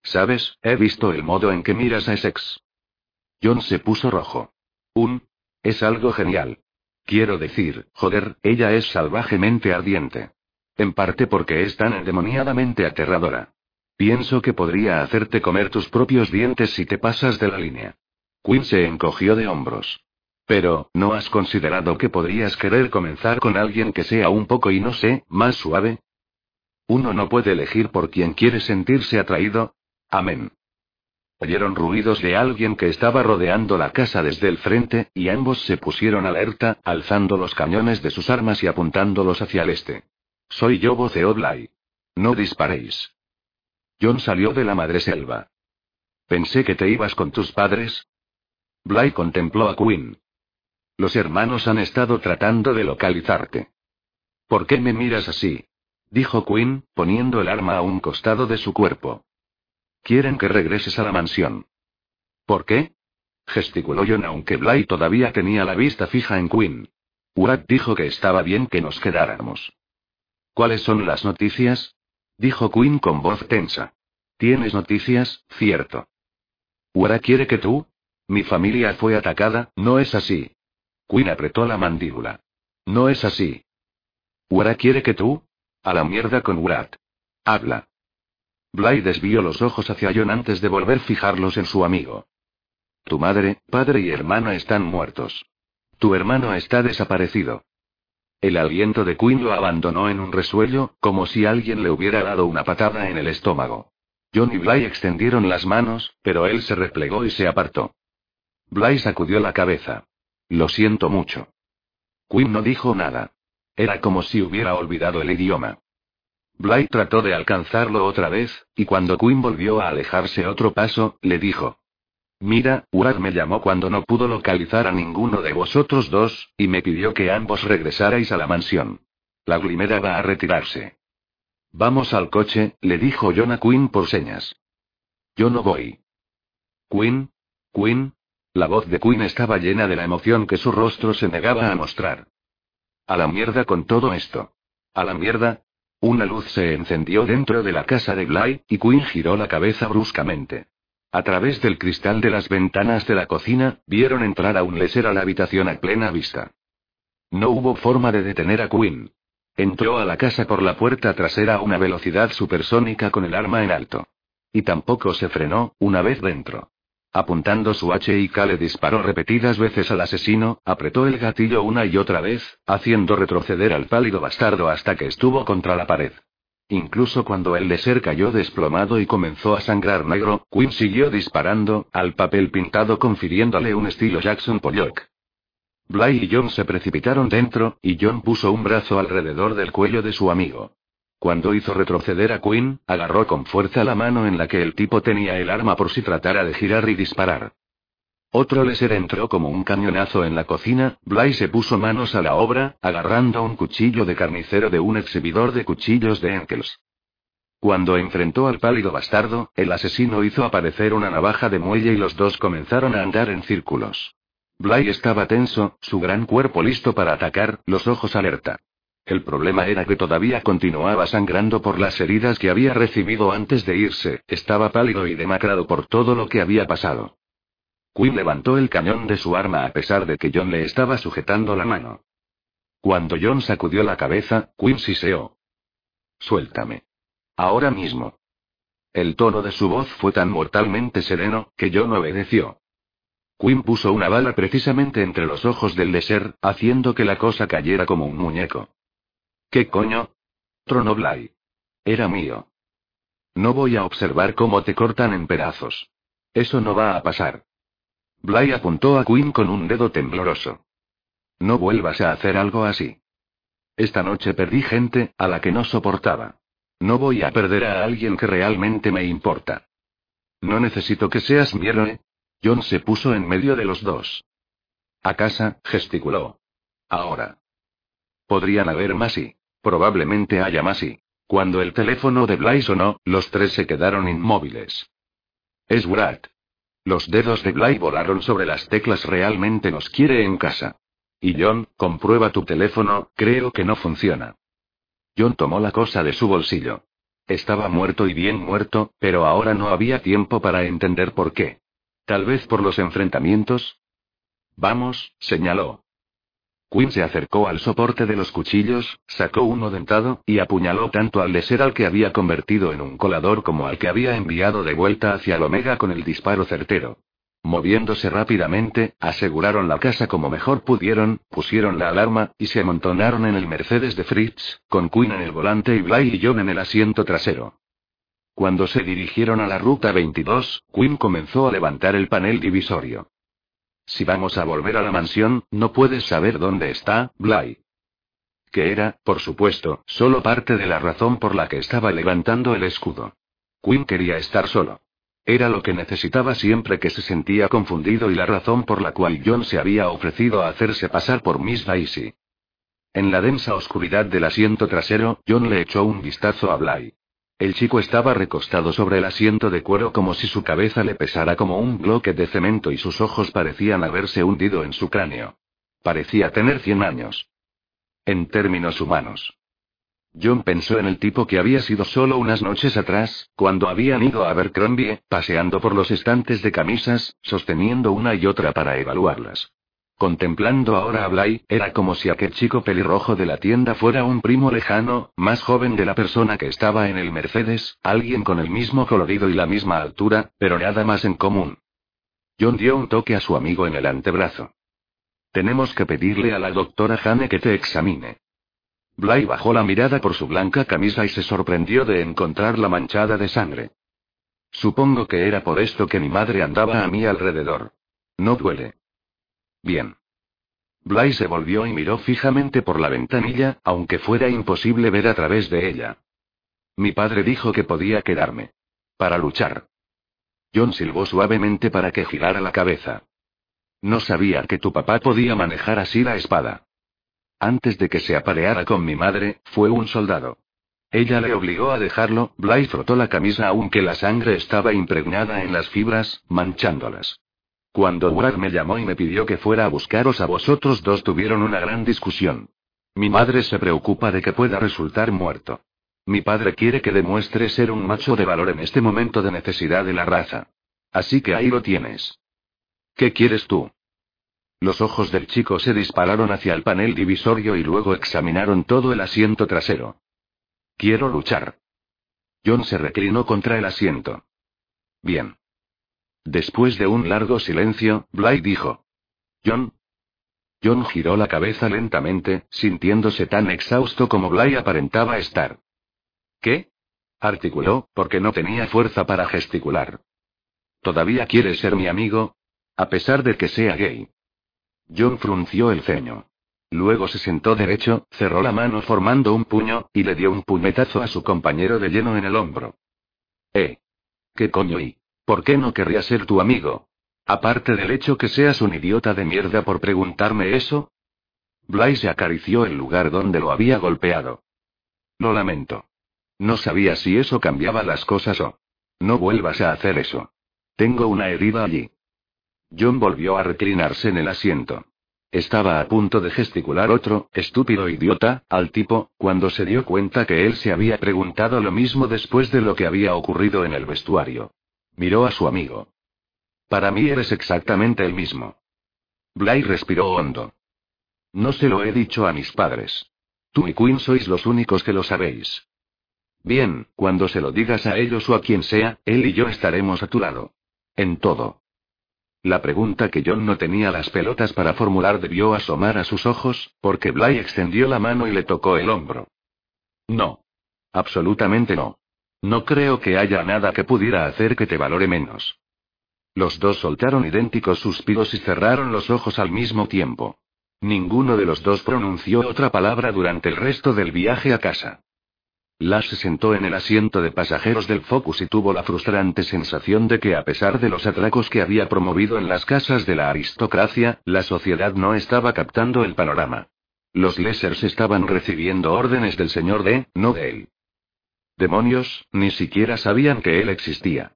Sabes, he visto el modo en que miras a Essex. John se puso rojo. Un. Es algo genial. Quiero decir, joder, ella es salvajemente ardiente. En parte porque es tan endemoniadamente aterradora. Pienso que podría hacerte comer tus propios dientes si te pasas de la línea. Quinn se encogió de hombros. Pero, ¿no has considerado que podrías querer comenzar con alguien que sea un poco y no sé, más suave? Uno no puede elegir por quien quiere sentirse atraído. Amén. Oyeron ruidos de alguien que estaba rodeando la casa desde el frente, y ambos se pusieron alerta, alzando los cañones de sus armas y apuntándolos hacia el este. Soy yo, voceó Bly. No disparéis. John salió de la madreselva. Pensé que te ibas con tus padres. Bly contempló a Quinn. Los hermanos han estado tratando de localizarte. ¿Por qué me miras así? dijo Quinn, poniendo el arma a un costado de su cuerpo. Quieren que regreses a la mansión. ¿Por qué? gesticuló John aunque Bly todavía tenía la vista fija en Quinn. Watt dijo que estaba bien que nos quedáramos. ¿Cuáles son las noticias? dijo Quinn con voz tensa. ¿Tienes noticias, cierto? Wara quiere que tú. Mi familia fue atacada, ¿no es así? Quinn apretó la mandíbula. No es así. ¿Wara quiere que tú? A la mierda con Watt. Habla. Bly desvió los ojos hacia John antes de volver a fijarlos en su amigo. Tu madre, padre y hermana están muertos. Tu hermano está desaparecido. El aliento de Quinn lo abandonó en un resuello, como si alguien le hubiera dado una patada en el estómago. John y Bly extendieron las manos, pero él se replegó y se apartó. Bly sacudió la cabeza. Lo siento mucho. Quinn no dijo nada. Era como si hubiera olvidado el idioma. Bly trató de alcanzarlo otra vez, y cuando Quinn volvió a alejarse otro paso, le dijo. Mira, Urad me llamó cuando no pudo localizar a ninguno de vosotros dos, y me pidió que ambos regresarais a la mansión. La glimera va a retirarse. Vamos al coche, le dijo John a Quinn por señas. Yo no voy. Quinn, Quinn, la voz de Quinn estaba llena de la emoción que su rostro se negaba a mostrar. A la mierda con todo esto. A la mierda. Una luz se encendió dentro de la casa de Bly, y Quinn giró la cabeza bruscamente. A través del cristal de las ventanas de la cocina, vieron entrar a un leser a la habitación a plena vista. No hubo forma de detener a Quinn. Entró a la casa por la puerta trasera a una velocidad supersónica con el arma en alto. Y tampoco se frenó, una vez dentro. Apuntando su HIK le disparó repetidas veces al asesino, apretó el gatillo una y otra vez, haciendo retroceder al pálido bastardo hasta que estuvo contra la pared. Incluso cuando el ser cayó desplomado y comenzó a sangrar negro, Quinn siguió disparando, al papel pintado confiriéndole un estilo Jackson Pollock. Bly y John se precipitaron dentro, y John puso un brazo alrededor del cuello de su amigo. Cuando hizo retroceder a Quinn, agarró con fuerza la mano en la que el tipo tenía el arma por si tratara de girar y disparar. Otro léser entró como un cañonazo en la cocina, Bly se puso manos a la obra, agarrando un cuchillo de carnicero de un exhibidor de cuchillos de Enkels. Cuando enfrentó al pálido bastardo, el asesino hizo aparecer una navaja de muelle y los dos comenzaron a andar en círculos. Bly estaba tenso, su gran cuerpo listo para atacar, los ojos alerta. El problema era que todavía continuaba sangrando por las heridas que había recibido antes de irse, estaba pálido y demacrado por todo lo que había pasado. Quinn levantó el cañón de su arma a pesar de que John le estaba sujetando la mano. Cuando John sacudió la cabeza, Quinn siseó. Suéltame. Ahora mismo. El tono de su voz fue tan mortalmente sereno, que John obedeció. Quinn puso una bala precisamente entre los ojos del leser, haciendo que la cosa cayera como un muñeco. ¿Qué coño? Tronó Bly. Era mío. No voy a observar cómo te cortan en pedazos. Eso no va a pasar. Bly apuntó a Quinn con un dedo tembloroso. No vuelvas a hacer algo así. Esta noche perdí gente, a la que no soportaba. No voy a perder a alguien que realmente me importa. No necesito que seas mi héroe. John se puso en medio de los dos. A casa, gesticuló. Ahora. Podrían haber más y. Probablemente haya más y. Cuando el teléfono de Bly sonó, los tres se quedaron inmóviles. Es Brad. Los dedos de Bly volaron sobre las teclas. Realmente nos quiere en casa. Y John, comprueba tu teléfono, creo que no funciona. John tomó la cosa de su bolsillo. Estaba muerto y bien muerto, pero ahora no había tiempo para entender por qué. Tal vez por los enfrentamientos. Vamos, señaló. Quinn se acercó al soporte de los cuchillos, sacó uno dentado, y apuñaló tanto al de ser al que había convertido en un colador como al que había enviado de vuelta hacia el Omega con el disparo certero. Moviéndose rápidamente, aseguraron la casa como mejor pudieron, pusieron la alarma, y se amontonaron en el Mercedes de Fritz, con Quinn en el volante y Bly y John en el asiento trasero. Cuando se dirigieron a la ruta 22, Quinn comenzó a levantar el panel divisorio. Si vamos a volver a la mansión, no puedes saber dónde está, Bly. Que era, por supuesto, solo parte de la razón por la que estaba levantando el escudo. Quinn quería estar solo. Era lo que necesitaba siempre que se sentía confundido y la razón por la cual John se había ofrecido a hacerse pasar por Miss Daisy. En la densa oscuridad del asiento trasero, John le echó un vistazo a Bly. El chico estaba recostado sobre el asiento de cuero como si su cabeza le pesara como un bloque de cemento y sus ojos parecían haberse hundido en su cráneo. Parecía tener cien años. En términos humanos. John pensó en el tipo que había sido solo unas noches atrás, cuando habían ido a Abercrombie, paseando por los estantes de camisas, sosteniendo una y otra para evaluarlas. Contemplando ahora a Bly, era como si aquel chico pelirrojo de la tienda fuera un primo lejano, más joven de la persona que estaba en el Mercedes, alguien con el mismo colorido y la misma altura, pero nada más en común. John dio un toque a su amigo en el antebrazo. Tenemos que pedirle a la doctora Jane que te examine. Bly bajó la mirada por su blanca camisa y se sorprendió de encontrarla manchada de sangre. Supongo que era por esto que mi madre andaba a mi alrededor. No duele. Bien. Bly se volvió y miró fijamente por la ventanilla, aunque fuera imposible ver a través de ella. Mi padre dijo que podía quedarme. Para luchar. John silbó suavemente para que girara la cabeza. No sabía que tu papá podía manejar así la espada. Antes de que se apareara con mi madre, fue un soldado. Ella le obligó a dejarlo, Bly frotó la camisa aunque la sangre estaba impregnada en las fibras, manchándolas. Cuando Brad me llamó y me pidió que fuera a buscaros a vosotros dos tuvieron una gran discusión. Mi madre se preocupa de que pueda resultar muerto. Mi padre quiere que demuestre ser un macho de valor en este momento de necesidad de la raza. Así que ahí lo tienes. ¿Qué quieres tú? Los ojos del chico se dispararon hacia el panel divisorio y luego examinaron todo el asiento trasero. Quiero luchar. John se reclinó contra el asiento. Bien. Después de un largo silencio, Bly dijo. John. John giró la cabeza lentamente, sintiéndose tan exhausto como Bly aparentaba estar. ¿Qué? articuló, porque no tenía fuerza para gesticular. ¿Todavía quieres ser mi amigo? A pesar de que sea gay. John frunció el ceño. Luego se sentó derecho, cerró la mano formando un puño, y le dio un puñetazo a su compañero de lleno en el hombro. ¿Eh? ¿Qué coño y? ¿Por qué no querría ser tu amigo? Aparte del hecho que seas un idiota de mierda por preguntarme eso. Bly acarició el lugar donde lo había golpeado. Lo lamento. No sabía si eso cambiaba las cosas o. No vuelvas a hacer eso. Tengo una herida allí. John volvió a reclinarse en el asiento. Estaba a punto de gesticular otro, estúpido idiota, al tipo, cuando se dio cuenta que él se había preguntado lo mismo después de lo que había ocurrido en el vestuario. Miró a su amigo. Para mí eres exactamente el mismo. Bly respiró hondo. No se lo he dicho a mis padres. Tú y Quinn sois los únicos que lo sabéis. Bien, cuando se lo digas a ellos o a quien sea, él y yo estaremos a tu lado. En todo. La pregunta que John no tenía las pelotas para formular debió asomar a sus ojos, porque Bly extendió la mano y le tocó el hombro. No. Absolutamente no. No creo que haya nada que pudiera hacer que te valore menos. Los dos soltaron idénticos suspiros y cerraron los ojos al mismo tiempo. Ninguno de los dos pronunció otra palabra durante el resto del viaje a casa. Lash se sentó en el asiento de pasajeros del Focus y tuvo la frustrante sensación de que a pesar de los atracos que había promovido en las casas de la aristocracia, la sociedad no estaba captando el panorama. Los lésers estaban recibiendo órdenes del señor D, no de él. Demonios, ni siquiera sabían que él existía.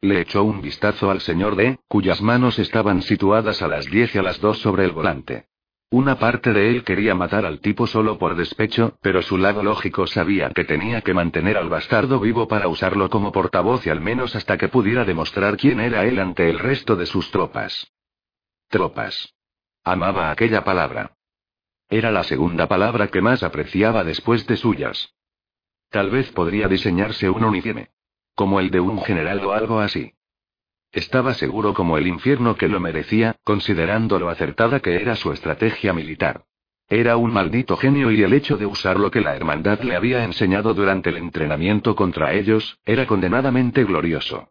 Le echó un vistazo al señor D, cuyas manos estaban situadas a las 10 y a las 2 sobre el volante. Una parte de él quería matar al tipo solo por despecho, pero su lado lógico sabía que tenía que mantener al bastardo vivo para usarlo como portavoz y al menos hasta que pudiera demostrar quién era él ante el resto de sus tropas. Tropas. Amaba aquella palabra. Era la segunda palabra que más apreciaba después de suyas. Tal vez podría diseñarse un uniforme. Como el de un general o algo así. Estaba seguro como el infierno que lo merecía, considerando lo acertada que era su estrategia militar. Era un maldito genio y el hecho de usar lo que la hermandad le había enseñado durante el entrenamiento contra ellos, era condenadamente glorioso.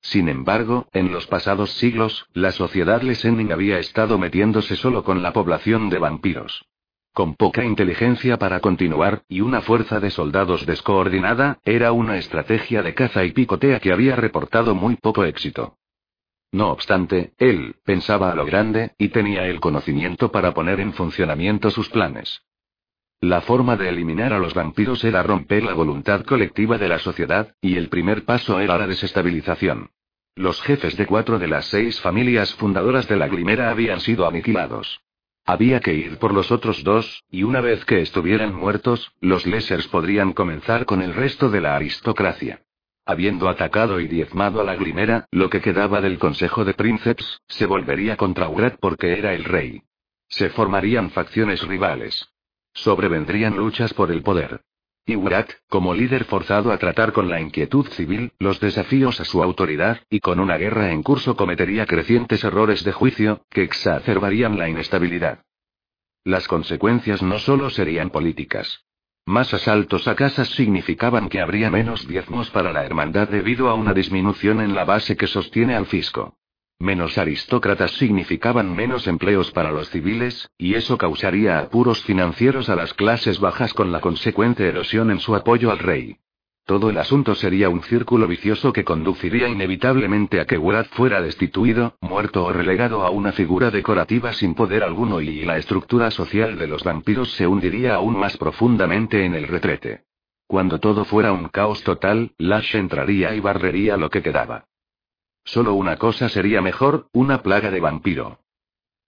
Sin embargo, en los pasados siglos, la sociedad Lesening había estado metiéndose solo con la población de vampiros. Con poca inteligencia para continuar, y una fuerza de soldados descoordinada, era una estrategia de caza y picotea que había reportado muy poco éxito. No obstante, él, pensaba a lo grande, y tenía el conocimiento para poner en funcionamiento sus planes. La forma de eliminar a los vampiros era romper la voluntad colectiva de la sociedad, y el primer paso era la desestabilización. Los jefes de cuatro de las seis familias fundadoras de la Glimera habían sido aniquilados. Había que ir por los otros dos, y una vez que estuvieran muertos, los Lessers podrían comenzar con el resto de la aristocracia. Habiendo atacado y diezmado a la Glimera, lo que quedaba del Consejo de Princeps, se volvería contra Urat porque era el rey. Se formarían facciones rivales. Sobrevendrían luchas por el poder. Y como líder forzado a tratar con la inquietud civil, los desafíos a su autoridad, y con una guerra en curso cometería crecientes errores de juicio, que exacerbarían la inestabilidad. Las consecuencias no solo serían políticas. Más asaltos a casas significaban que habría menos diezmos para la hermandad debido a una disminución en la base que sostiene al fisco. Menos aristócratas significaban menos empleos para los civiles, y eso causaría apuros financieros a las clases bajas con la consecuente erosión en su apoyo al rey. Todo el asunto sería un círculo vicioso que conduciría inevitablemente a que Wrath fuera destituido, muerto o relegado a una figura decorativa sin poder alguno y la estructura social de los vampiros se hundiría aún más profundamente en el retrete. Cuando todo fuera un caos total, Lash entraría y barrería lo que quedaba. Solo una cosa sería mejor, una plaga de vampiro.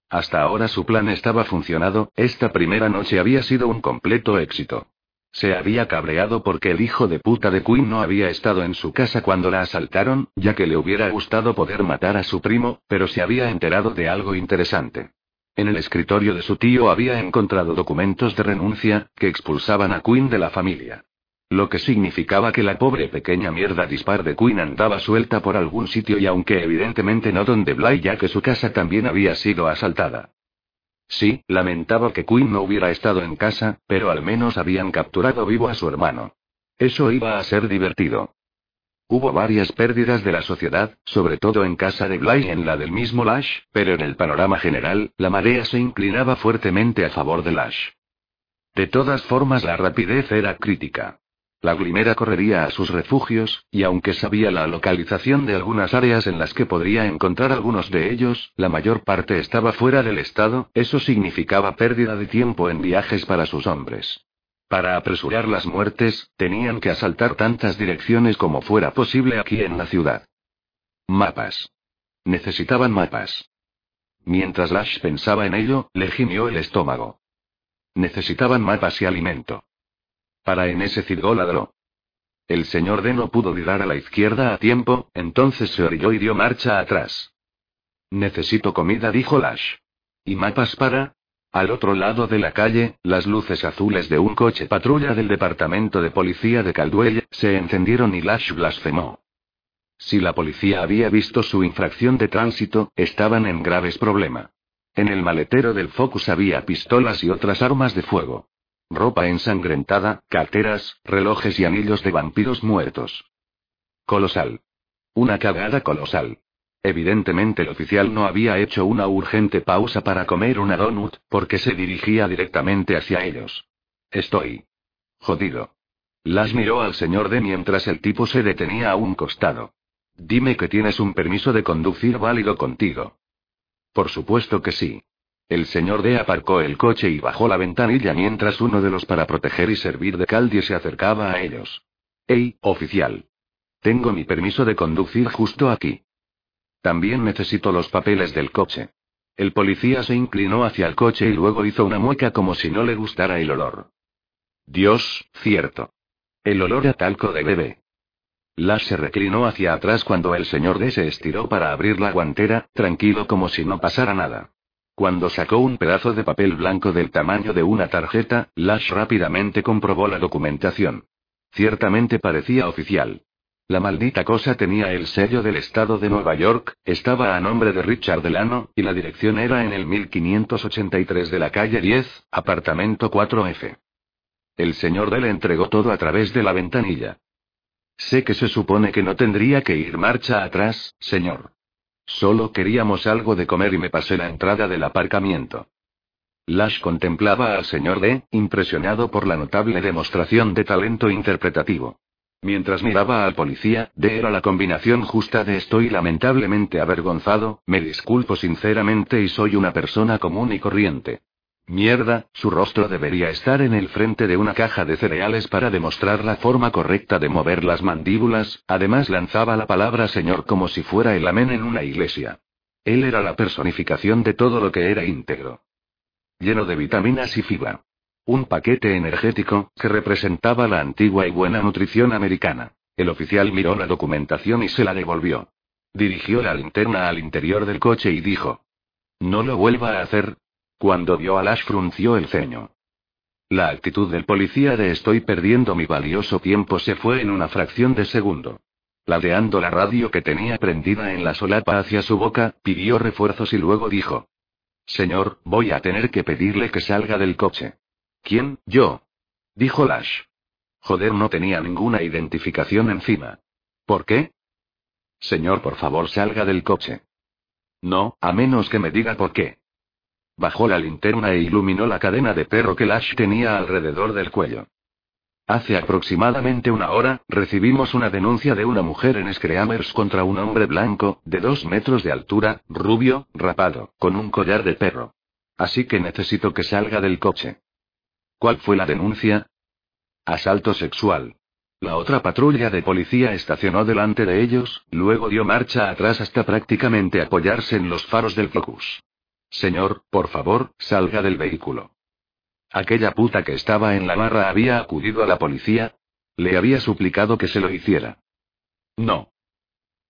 Hasta ahora su plan estaba funcionado, esta primera noche había sido un completo éxito. Se había cabreado porque el hijo de puta de Quinn no había estado en su casa cuando la asaltaron, ya que le hubiera gustado poder matar a su primo, pero se había enterado de algo interesante. En el escritorio de su tío había encontrado documentos de renuncia, que expulsaban a Quinn de la familia. Lo que significaba que la pobre pequeña mierda dispar de Queen andaba suelta por algún sitio y aunque evidentemente no donde Bly ya que su casa también había sido asaltada. Sí, lamentaba que Queen no hubiera estado en casa, pero al menos habían capturado vivo a su hermano. Eso iba a ser divertido. Hubo varias pérdidas de la sociedad, sobre todo en casa de Bly y en la del mismo Lash, pero en el panorama general, la marea se inclinaba fuertemente a favor de Lash. De todas formas, la rapidez era crítica. La Glimera correría a sus refugios, y aunque sabía la localización de algunas áreas en las que podría encontrar algunos de ellos, la mayor parte estaba fuera del estado, eso significaba pérdida de tiempo en viajes para sus hombres. Para apresurar las muertes, tenían que asaltar tantas direcciones como fuera posible aquí en la ciudad. Mapas. Necesitaban mapas. Mientras Lash pensaba en ello, le gimió el estómago. Necesitaban mapas y alimento. Para en ese cirgóladro. El señor D no pudo virar a la izquierda a tiempo, entonces se orilló y dio marcha atrás. Necesito comida, dijo Lash. ¿Y mapas para? Al otro lado de la calle, las luces azules de un coche patrulla del departamento de policía de Caldwell se encendieron y Lash blasfemó. Si la policía había visto su infracción de tránsito, estaban en graves problemas. En el maletero del Focus había pistolas y otras armas de fuego. Ropa ensangrentada, carteras, relojes y anillos de vampiros muertos. Colosal. Una cagada colosal. Evidentemente el oficial no había hecho una urgente pausa para comer una donut, porque se dirigía directamente hacia ellos. Estoy. Jodido. Las miró al señor D mientras el tipo se detenía a un costado. Dime que tienes un permiso de conducir válido contigo. Por supuesto que sí. El señor D aparcó el coche y bajó la ventanilla mientras uno de los para proteger y servir de caldi se acercaba a ellos. ¡Ey, oficial! Tengo mi permiso de conducir justo aquí. También necesito los papeles del coche. El policía se inclinó hacia el coche y luego hizo una mueca como si no le gustara el olor. Dios, cierto. El olor a talco de bebé. Lash se reclinó hacia atrás cuando el señor D se estiró para abrir la guantera, tranquilo como si no pasara nada. Cuando sacó un pedazo de papel blanco del tamaño de una tarjeta, Lash rápidamente comprobó la documentación. Ciertamente parecía oficial. La maldita cosa tenía el sello del estado de Nueva York, estaba a nombre de Richard Delano, y la dirección era en el 1583 de la calle 10, apartamento 4F. El señor D le entregó todo a través de la ventanilla. Sé que se supone que no tendría que ir marcha atrás, señor. Solo queríamos algo de comer y me pasé la entrada del aparcamiento. Lash contemplaba al señor D, impresionado por la notable demostración de talento interpretativo. Mientras miraba al policía, D era la combinación justa de estoy lamentablemente avergonzado, me disculpo sinceramente y soy una persona común y corriente. Mierda, su rostro debería estar en el frente de una caja de cereales para demostrar la forma correcta de mover las mandíbulas, además lanzaba la palabra Señor como si fuera el amén en una iglesia. Él era la personificación de todo lo que era íntegro. Lleno de vitaminas y fibra. Un paquete energético, que representaba la antigua y buena nutrición americana. El oficial miró la documentación y se la devolvió. Dirigió la linterna al interior del coche y dijo. No lo vuelva a hacer, cuando vio a Lash frunció el ceño. La actitud del policía de estoy perdiendo mi valioso tiempo se fue en una fracción de segundo. Ladeando la radio que tenía prendida en la solapa hacia su boca, pidió refuerzos y luego dijo. Señor, voy a tener que pedirle que salga del coche. ¿Quién? Yo. Dijo Lash. Joder, no tenía ninguna identificación encima. ¿Por qué? Señor, por favor, salga del coche. No, a menos que me diga por qué. Bajó la linterna e iluminó la cadena de perro que Lash tenía alrededor del cuello. Hace aproximadamente una hora, recibimos una denuncia de una mujer en Screamers contra un hombre blanco, de dos metros de altura, rubio, rapado, con un collar de perro. Así que necesito que salga del coche. ¿Cuál fue la denuncia? Asalto sexual. La otra patrulla de policía estacionó delante de ellos, luego dio marcha atrás hasta prácticamente apoyarse en los faros del Focus. Señor, por favor, salga del vehículo. Aquella puta que estaba en la barra había acudido a la policía. Le había suplicado que se lo hiciera. No.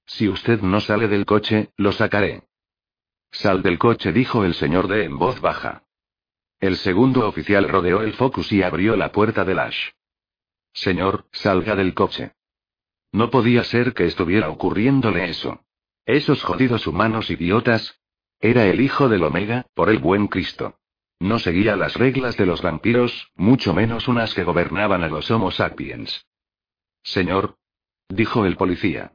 Si usted no sale del coche, lo sacaré. Sal del coche, dijo el señor D en voz baja. El segundo oficial rodeó el Focus y abrió la puerta del Ash. Señor, salga del coche. No podía ser que estuviera ocurriéndole eso. Esos jodidos humanos idiotas, era el hijo del Omega, por el buen Cristo. No seguía las reglas de los vampiros, mucho menos unas que gobernaban a los Homo sapiens. Señor. Dijo el policía.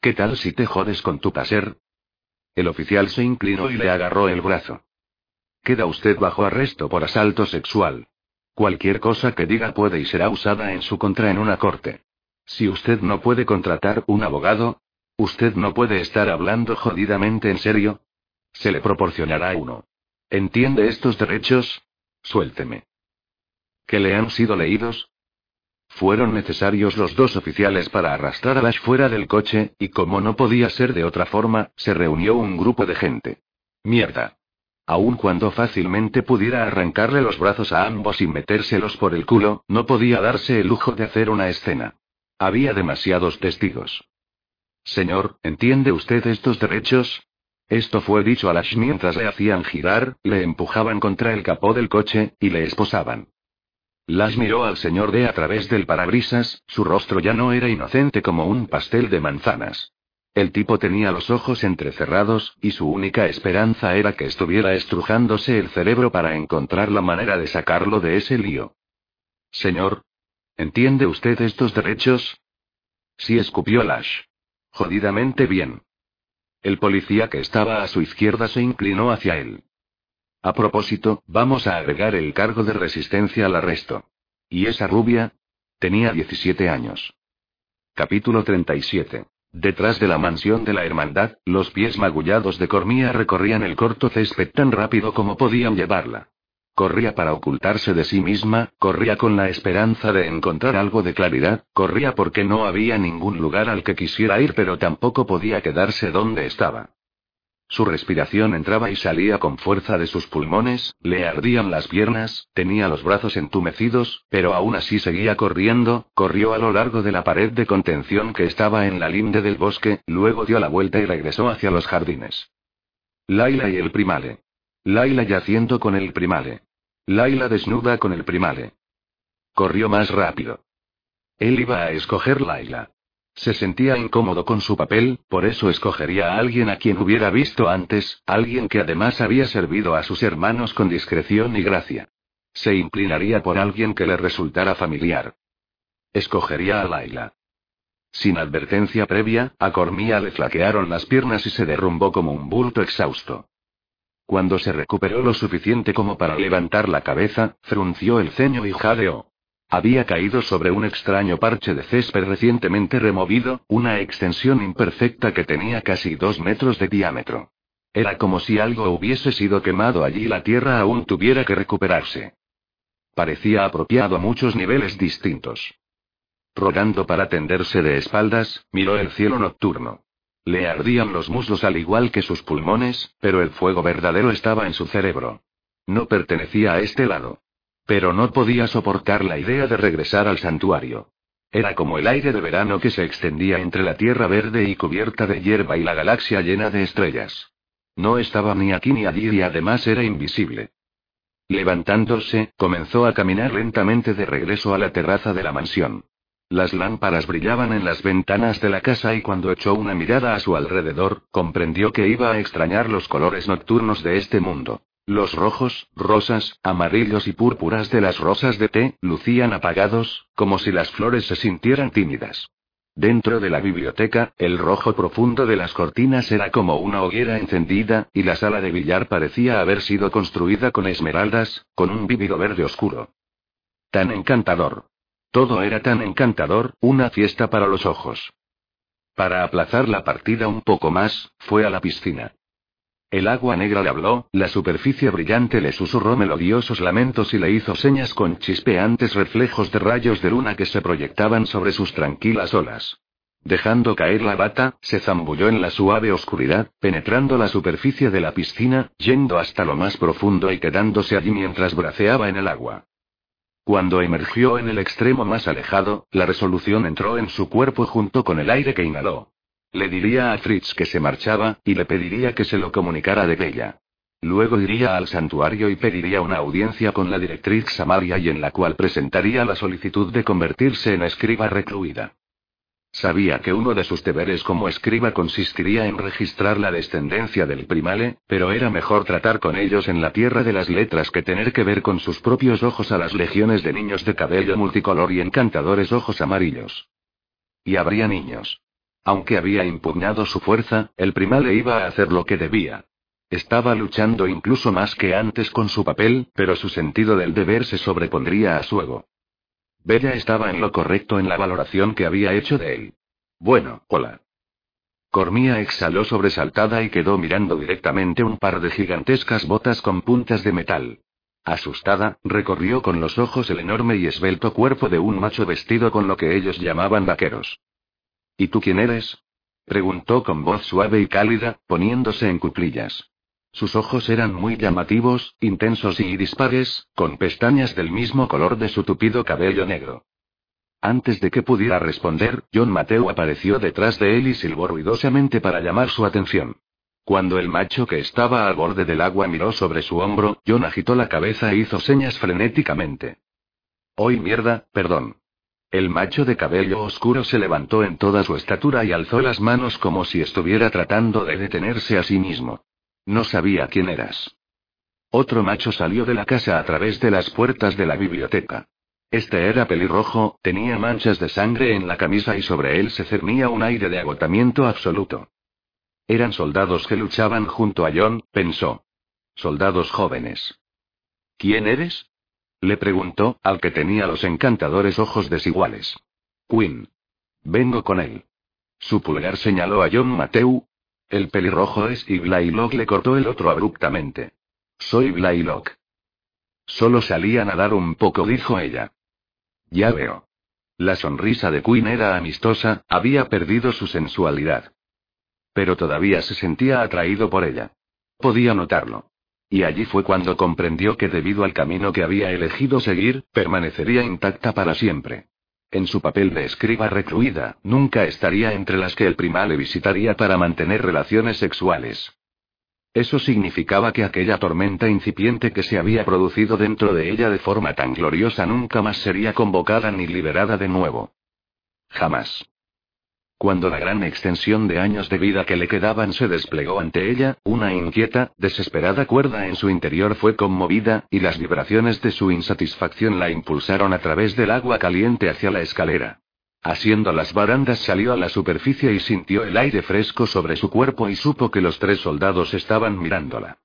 ¿Qué tal si te jodes con tu paser? El oficial se inclinó y le agarró el brazo. Queda usted bajo arresto por asalto sexual. Cualquier cosa que diga puede y será usada en su contra en una corte. Si usted no puede contratar un abogado, usted no puede estar hablando jodidamente en serio, se le proporcionará uno. ¿Entiende estos derechos? Suélteme. ¿Que le han sido leídos? Fueron necesarios los dos oficiales para arrastrar a Lash fuera del coche, y como no podía ser de otra forma, se reunió un grupo de gente. Mierda. Aun cuando fácilmente pudiera arrancarle los brazos a ambos y metérselos por el culo, no podía darse el lujo de hacer una escena. Había demasiados testigos. Señor, ¿entiende usted estos derechos? Esto fue dicho a Lash mientras le hacían girar, le empujaban contra el capó del coche, y le esposaban. Lash miró al señor D a través del parabrisas, su rostro ya no era inocente como un pastel de manzanas. El tipo tenía los ojos entrecerrados, y su única esperanza era que estuviera estrujándose el cerebro para encontrar la manera de sacarlo de ese lío. Señor. ¿Entiende usted estos derechos? Sí escupió Lash. Jodidamente bien. El policía que estaba a su izquierda se inclinó hacia él. A propósito, vamos a agregar el cargo de resistencia al arresto. ¿Y esa rubia? Tenía 17 años. Capítulo 37. Detrás de la mansión de la hermandad, los pies magullados de Cormía recorrían el corto césped tan rápido como podían llevarla. Corría para ocultarse de sí misma, corría con la esperanza de encontrar algo de claridad, corría porque no había ningún lugar al que quisiera ir pero tampoco podía quedarse donde estaba. Su respiración entraba y salía con fuerza de sus pulmones, le ardían las piernas, tenía los brazos entumecidos, pero aún así seguía corriendo, corrió a lo largo de la pared de contención que estaba en la linde del bosque, luego dio la vuelta y regresó hacia los jardines. Laila y el primale. Laila yaciendo con el primale. Laila desnuda con el primale. Corrió más rápido. Él iba a escoger Laila. Se sentía incómodo con su papel, por eso escogería a alguien a quien hubiera visto antes, alguien que además había servido a sus hermanos con discreción y gracia. Se inclinaría por alguien que le resultara familiar. Escogería a Laila. Sin advertencia previa, a Cormía le flaquearon las piernas y se derrumbó como un bulto exhausto. Cuando se recuperó lo suficiente como para levantar la cabeza, frunció el ceño y jadeó. Había caído sobre un extraño parche de césped recientemente removido, una extensión imperfecta que tenía casi dos metros de diámetro. Era como si algo hubiese sido quemado allí y la tierra aún tuviera que recuperarse. Parecía apropiado a muchos niveles distintos. Rogando para tenderse de espaldas, miró el cielo nocturno. Le ardían los muslos al igual que sus pulmones, pero el fuego verdadero estaba en su cerebro. No pertenecía a este lado. Pero no podía soportar la idea de regresar al santuario. Era como el aire de verano que se extendía entre la tierra verde y cubierta de hierba y la galaxia llena de estrellas. No estaba ni aquí ni allí y además era invisible. Levantándose, comenzó a caminar lentamente de regreso a la terraza de la mansión. Las lámparas brillaban en las ventanas de la casa y cuando echó una mirada a su alrededor, comprendió que iba a extrañar los colores nocturnos de este mundo. Los rojos, rosas, amarillos y púrpuras de las rosas de té lucían apagados, como si las flores se sintieran tímidas. Dentro de la biblioteca, el rojo profundo de las cortinas era como una hoguera encendida, y la sala de billar parecía haber sido construida con esmeraldas, con un vívido verde oscuro. Tan encantador. Todo era tan encantador, una fiesta para los ojos. Para aplazar la partida un poco más, fue a la piscina. El agua negra le habló, la superficie brillante le susurró melodiosos lamentos y le hizo señas con chispeantes reflejos de rayos de luna que se proyectaban sobre sus tranquilas olas. Dejando caer la bata, se zambulló en la suave oscuridad, penetrando la superficie de la piscina, yendo hasta lo más profundo y quedándose allí mientras braceaba en el agua. Cuando emergió en el extremo más alejado, la resolución entró en su cuerpo junto con el aire que inhaló. Le diría a Fritz que se marchaba, y le pediría que se lo comunicara de Bella. Luego iría al santuario y pediría una audiencia con la directriz Samaria y en la cual presentaría la solicitud de convertirse en escriba recluida. Sabía que uno de sus deberes como escriba consistiría en registrar la descendencia del primale, pero era mejor tratar con ellos en la tierra de las letras que tener que ver con sus propios ojos a las legiones de niños de cabello multicolor y encantadores ojos amarillos. Y habría niños. Aunque había impugnado su fuerza, el primale iba a hacer lo que debía. Estaba luchando incluso más que antes con su papel, pero su sentido del deber se sobrepondría a su ego. Bella estaba en lo correcto en la valoración que había hecho de él. Bueno, hola. Cormía exhaló sobresaltada y quedó mirando directamente un par de gigantescas botas con puntas de metal. Asustada, recorrió con los ojos el enorme y esbelto cuerpo de un macho vestido con lo que ellos llamaban vaqueros. ¿Y tú quién eres? preguntó con voz suave y cálida, poniéndose en cuclillas. Sus ojos eran muy llamativos, intensos y dispares, con pestañas del mismo color de su tupido cabello negro. Antes de que pudiera responder, John Mateo apareció detrás de él y silbó ruidosamente para llamar su atención. Cuando el macho que estaba al borde del agua miró sobre su hombro, John agitó la cabeza e hizo señas frenéticamente. Hoy mierda, perdón. El macho de cabello oscuro se levantó en toda su estatura y alzó las manos como si estuviera tratando de detenerse a sí mismo. No sabía quién eras. Otro macho salió de la casa a través de las puertas de la biblioteca. Este era pelirrojo, tenía manchas de sangre en la camisa y sobre él se cernía un aire de agotamiento absoluto. Eran soldados que luchaban junto a John, pensó. Soldados jóvenes. ¿Quién eres? Le preguntó, al que tenía los encantadores ojos desiguales. Quinn. Vengo con él. Su pulgar señaló a John Mateu. El pelirrojo es y Blaylock le cortó el otro abruptamente. Soy Blaylock. Solo salía a nadar un poco, dijo ella. Ya veo. La sonrisa de Quinn era amistosa, había perdido su sensualidad. Pero todavía se sentía atraído por ella. Podía notarlo. Y allí fue cuando comprendió que debido al camino que había elegido seguir, permanecería intacta para siempre. En su papel de escriba recluida, nunca estaría entre las que el primal le visitaría para mantener relaciones sexuales. Eso significaba que aquella tormenta incipiente que se había producido dentro de ella de forma tan gloriosa nunca más sería convocada ni liberada de nuevo. Jamás. Cuando la gran extensión de años de vida que le quedaban se desplegó ante ella, una inquieta, desesperada cuerda en su interior fue conmovida, y las vibraciones de su insatisfacción la impulsaron a través del agua caliente hacia la escalera. Asiendo las barandas salió a la superficie y sintió el aire fresco sobre su cuerpo y supo que los tres soldados estaban mirándola.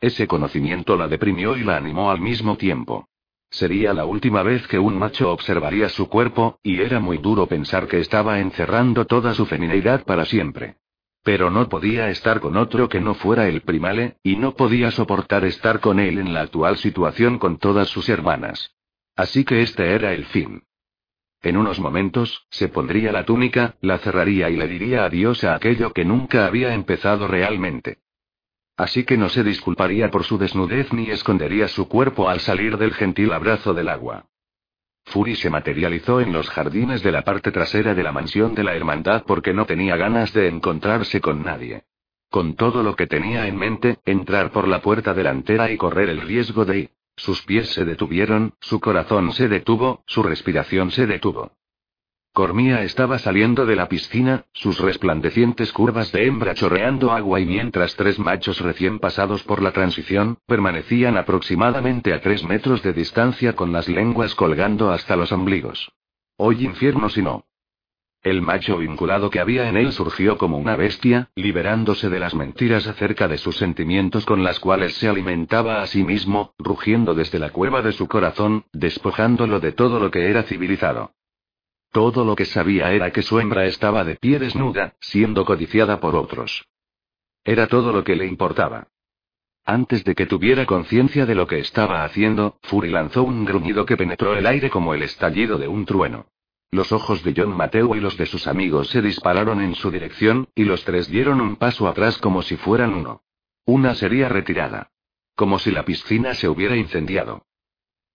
Ese conocimiento la deprimió y la animó al mismo tiempo. Sería la última vez que un macho observaría su cuerpo, y era muy duro pensar que estaba encerrando toda su feminidad para siempre. Pero no podía estar con otro que no fuera el primale, y no podía soportar estar con él en la actual situación con todas sus hermanas. Así que este era el fin. En unos momentos, se pondría la túnica, la cerraría y le diría adiós a aquello que nunca había empezado realmente. Así que no se disculparía por su desnudez ni escondería su cuerpo al salir del gentil abrazo del agua. Fury se materializó en los jardines de la parte trasera de la mansión de la hermandad porque no tenía ganas de encontrarse con nadie. Con todo lo que tenía en mente, entrar por la puerta delantera y correr el riesgo de sus pies se detuvieron, su corazón se detuvo, su respiración se detuvo. Cormía estaba saliendo de la piscina, sus resplandecientes curvas de hembra chorreando agua y mientras tres machos recién pasados por la transición, permanecían aproximadamente a tres metros de distancia con las lenguas colgando hasta los ombligos. Hoy infierno si no. El macho vinculado que había en él surgió como una bestia, liberándose de las mentiras acerca de sus sentimientos con las cuales se alimentaba a sí mismo, rugiendo desde la cueva de su corazón, despojándolo de todo lo que era civilizado. Todo lo que sabía era que su hembra estaba de pie desnuda, siendo codiciada por otros. Era todo lo que le importaba. Antes de que tuviera conciencia de lo que estaba haciendo, Fury lanzó un gruñido que penetró el aire como el estallido de un trueno. Los ojos de John Mateo y los de sus amigos se dispararon en su dirección, y los tres dieron un paso atrás como si fueran uno. Una sería retirada. Como si la piscina se hubiera incendiado.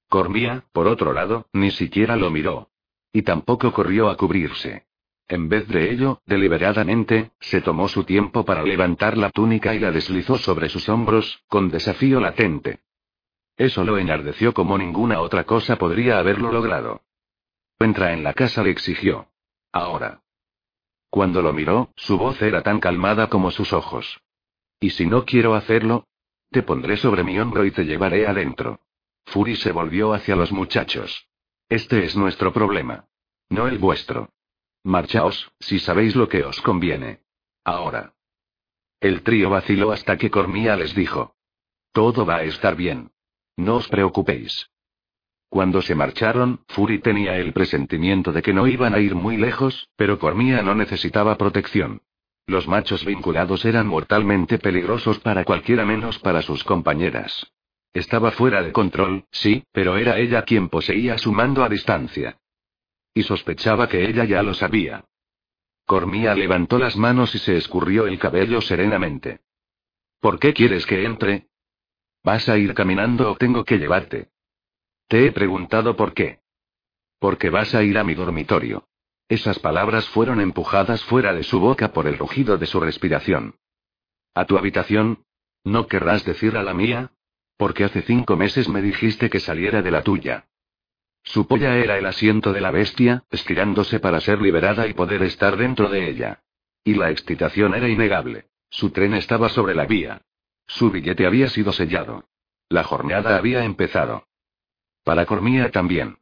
Cormía, por otro lado, ni siquiera lo miró. Y tampoco corrió a cubrirse. En vez de ello, deliberadamente, se tomó su tiempo para levantar la túnica y la deslizó sobre sus hombros, con desafío latente. Eso lo enardeció como ninguna otra cosa podría haberlo logrado. Entra en la casa, le exigió. Ahora. Cuando lo miró, su voz era tan calmada como sus ojos. ¿Y si no quiero hacerlo? Te pondré sobre mi hombro y te llevaré adentro. Fury se volvió hacia los muchachos. Este es nuestro problema. No el vuestro. Marchaos, si sabéis lo que os conviene. Ahora. El trío vaciló hasta que Cormía les dijo. Todo va a estar bien. No os preocupéis. Cuando se marcharon, Fury tenía el presentimiento de que no iban a ir muy lejos, pero Cormía no necesitaba protección. Los machos vinculados eran mortalmente peligrosos para cualquiera menos para sus compañeras. Estaba fuera de control, sí, pero era ella quien poseía su mando a distancia. Y sospechaba que ella ya lo sabía. Cormía levantó las manos y se escurrió el cabello serenamente. ¿Por qué quieres que entre? ¿Vas a ir caminando o tengo que llevarte? Te he preguntado por qué. Porque vas a ir a mi dormitorio. Esas palabras fueron empujadas fuera de su boca por el rugido de su respiración. ¿A tu habitación? ¿No querrás decir a la mía? Porque hace cinco meses me dijiste que saliera de la tuya. Su polla era el asiento de la bestia, estirándose para ser liberada y poder estar dentro de ella. Y la excitación era innegable. Su tren estaba sobre la vía. Su billete había sido sellado. La jornada había empezado. Para Cormía también.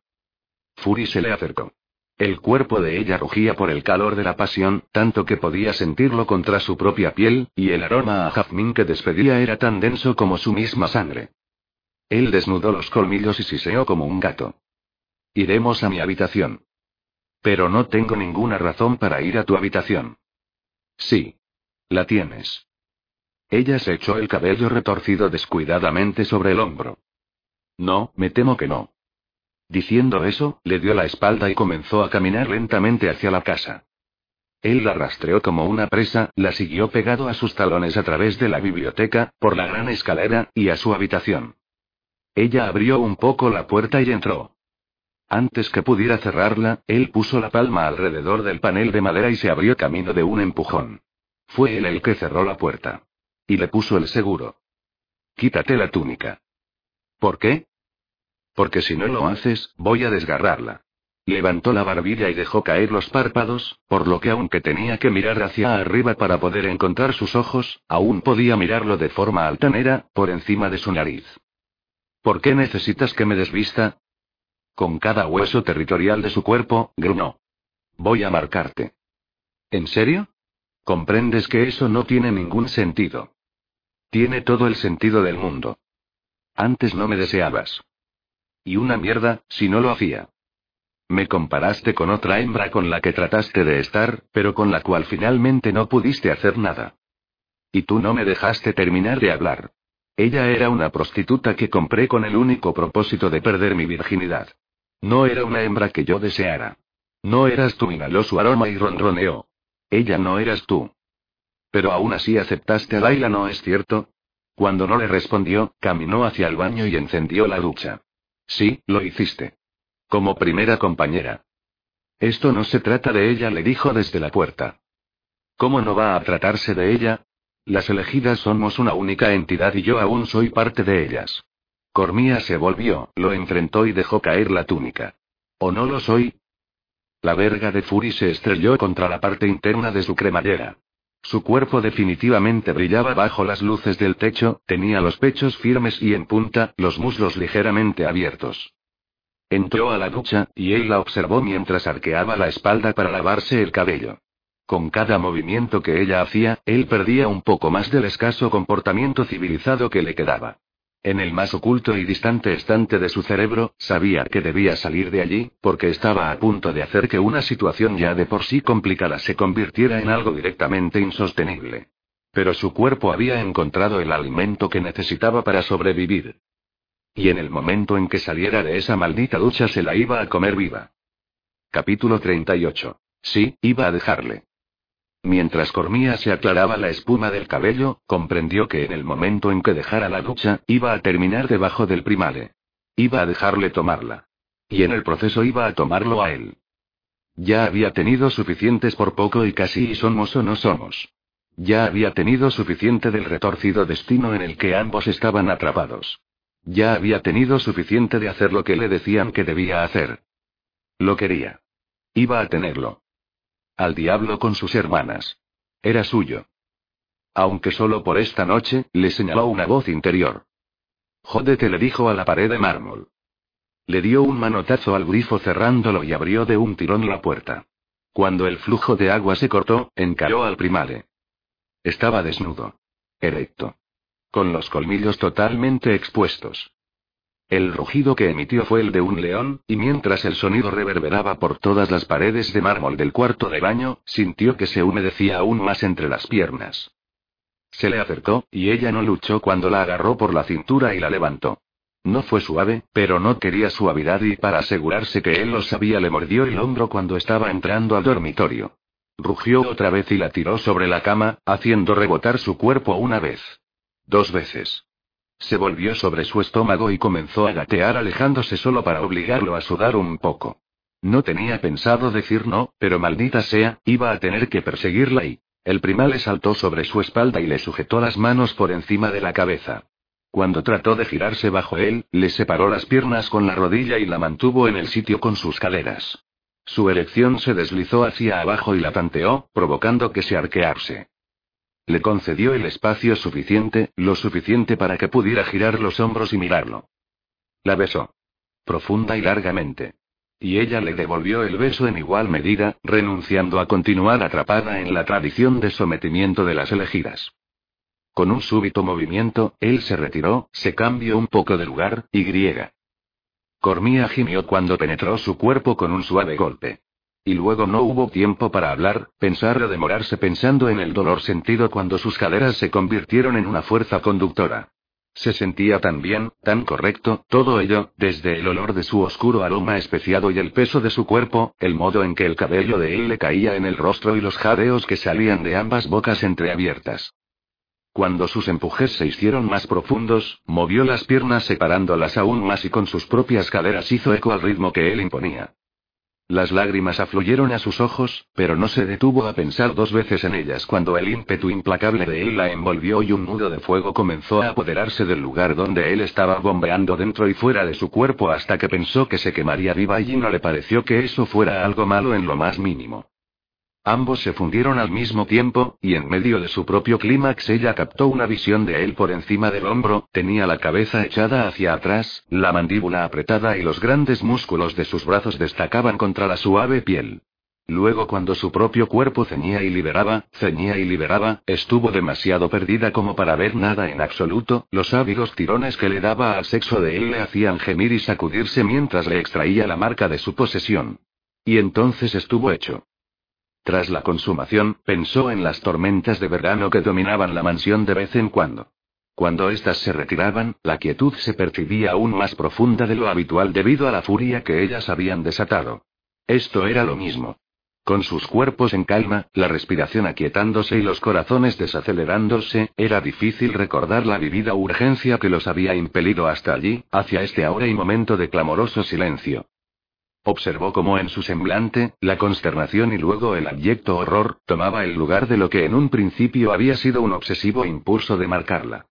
Fury se le acercó. El cuerpo de ella rugía por el calor de la pasión, tanto que podía sentirlo contra su propia piel, y el aroma a jazmín que despedía era tan denso como su misma sangre. Él desnudó los colmillos y siseó como un gato. Iremos a mi habitación. Pero no tengo ninguna razón para ir a tu habitación. Sí. La tienes. Ella se echó el cabello retorcido descuidadamente sobre el hombro. No, me temo que no. Diciendo eso, le dio la espalda y comenzó a caminar lentamente hacia la casa. Él la rastreó como una presa, la siguió pegado a sus talones a través de la biblioteca, por la gran escalera, y a su habitación. Ella abrió un poco la puerta y entró. Antes que pudiera cerrarla, él puso la palma alrededor del panel de madera y se abrió camino de un empujón. Fue él el que cerró la puerta. Y le puso el seguro. Quítate la túnica. ¿Por qué? Porque si no lo haces, voy a desgarrarla. Levantó la barbilla y dejó caer los párpados, por lo que aunque tenía que mirar hacia arriba para poder encontrar sus ojos, aún podía mirarlo de forma altanera, por encima de su nariz. ¿Por qué necesitas que me desvista? Con cada hueso territorial de su cuerpo, grunó. Voy a marcarte. ¿En serio? Comprendes que eso no tiene ningún sentido. Tiene todo el sentido del mundo. Antes no me deseabas. Y una mierda, si no lo hacía. Me comparaste con otra hembra con la que trataste de estar, pero con la cual finalmente no pudiste hacer nada. Y tú no me dejaste terminar de hablar. Ella era una prostituta que compré con el único propósito de perder mi virginidad. No era una hembra que yo deseara. No eras tú, inhaló su aroma y ronroneó. Ella no eras tú. Pero aún así aceptaste a Laila, ¿no es cierto? Cuando no le respondió, caminó hacia el baño y encendió la ducha. Sí, lo hiciste. Como primera compañera. Esto no se trata de ella, le dijo desde la puerta. ¿Cómo no va a tratarse de ella? Las elegidas somos una única entidad y yo aún soy parte de ellas. Cormía se volvió, lo enfrentó y dejó caer la túnica. ¿O no lo soy? La verga de Fury se estrelló contra la parte interna de su cremallera. Su cuerpo definitivamente brillaba bajo las luces del techo, tenía los pechos firmes y en punta, los muslos ligeramente abiertos. Entró a la ducha, y él la observó mientras arqueaba la espalda para lavarse el cabello. Con cada movimiento que ella hacía, él perdía un poco más del escaso comportamiento civilizado que le quedaba. En el más oculto y distante estante de su cerebro, sabía que debía salir de allí, porque estaba a punto de hacer que una situación ya de por sí complicada se convirtiera en algo directamente insostenible. Pero su cuerpo había encontrado el alimento que necesitaba para sobrevivir. Y en el momento en que saliera de esa maldita ducha se la iba a comer viva. Capítulo 38. Sí, iba a dejarle. Mientras Cormía se aclaraba la espuma del cabello, comprendió que en el momento en que dejara la ducha, iba a terminar debajo del primale. Iba a dejarle tomarla. Y en el proceso iba a tomarlo a él. Ya había tenido suficientes por poco y casi y somos o no somos. Ya había tenido suficiente del retorcido destino en el que ambos estaban atrapados. Ya había tenido suficiente de hacer lo que le decían que debía hacer. Lo quería. Iba a tenerlo. Al diablo con sus hermanas. Era suyo. Aunque solo por esta noche, le señaló una voz interior. Jódete le dijo a la pared de mármol. Le dio un manotazo al grifo cerrándolo y abrió de un tirón la puerta. Cuando el flujo de agua se cortó, encaró al primale. Estaba desnudo. Erecto con los colmillos totalmente expuestos. El rugido que emitió fue el de un león, y mientras el sonido reverberaba por todas las paredes de mármol del cuarto de baño, sintió que se humedecía aún más entre las piernas. Se le acercó, y ella no luchó cuando la agarró por la cintura y la levantó. No fue suave, pero no quería suavidad y para asegurarse que él lo sabía le mordió el hombro cuando estaba entrando al dormitorio. Rugió otra vez y la tiró sobre la cama, haciendo rebotar su cuerpo una vez. Dos veces. Se volvió sobre su estómago y comenzó a gatear alejándose solo para obligarlo a sudar un poco. No tenía pensado decir no, pero maldita sea, iba a tener que perseguirla y... El le saltó sobre su espalda y le sujetó las manos por encima de la cabeza. Cuando trató de girarse bajo él, le separó las piernas con la rodilla y la mantuvo en el sitio con sus caderas. Su erección se deslizó hacia abajo y la tanteó, provocando que se arquearse. Le concedió el espacio suficiente, lo suficiente para que pudiera girar los hombros y mirarlo. La besó. Profunda y largamente. Y ella le devolvió el beso en igual medida, renunciando a continuar atrapada en la tradición de sometimiento de las elegidas. Con un súbito movimiento, él se retiró, se cambió un poco de lugar, y griega. Cormía gimió cuando penetró su cuerpo con un suave golpe. Y luego no hubo tiempo para hablar, pensar o demorarse pensando en el dolor sentido cuando sus caderas se convirtieron en una fuerza conductora. Se sentía tan bien, tan correcto, todo ello, desde el olor de su oscuro aroma especiado y el peso de su cuerpo, el modo en que el cabello de él le caía en el rostro y los jadeos que salían de ambas bocas entreabiertas. Cuando sus empujes se hicieron más profundos, movió las piernas separándolas aún más y con sus propias caderas hizo eco al ritmo que él imponía. Las lágrimas afluyeron a sus ojos, pero no se detuvo a pensar dos veces en ellas cuando el ímpetu implacable de él la envolvió y un nudo de fuego comenzó a apoderarse del lugar donde él estaba bombeando dentro y fuera de su cuerpo hasta que pensó que se quemaría viva y no le pareció que eso fuera algo malo en lo más mínimo. Ambos se fundieron al mismo tiempo, y en medio de su propio clímax ella captó una visión de él por encima del hombro, tenía la cabeza echada hacia atrás, la mandíbula apretada y los grandes músculos de sus brazos destacaban contra la suave piel. Luego cuando su propio cuerpo ceñía y liberaba, ceñía y liberaba, estuvo demasiado perdida como para ver nada en absoluto, los ávidos tirones que le daba al sexo de él le hacían gemir y sacudirse mientras le extraía la marca de su posesión. Y entonces estuvo hecho. Tras la consumación, pensó en las tormentas de verano que dominaban la mansión de vez en cuando. Cuando éstas se retiraban, la quietud se percibía aún más profunda de lo habitual debido a la furia que ellas habían desatado. Esto era lo mismo. Con sus cuerpos en calma, la respiración aquietándose y los corazones desacelerándose, era difícil recordar la vivida urgencia que los había impelido hasta allí, hacia este ahora y momento de clamoroso silencio. Observó cómo en su semblante, la consternación y luego el abyecto horror, tomaba el lugar de lo que en un principio había sido un obsesivo impulso de marcarla.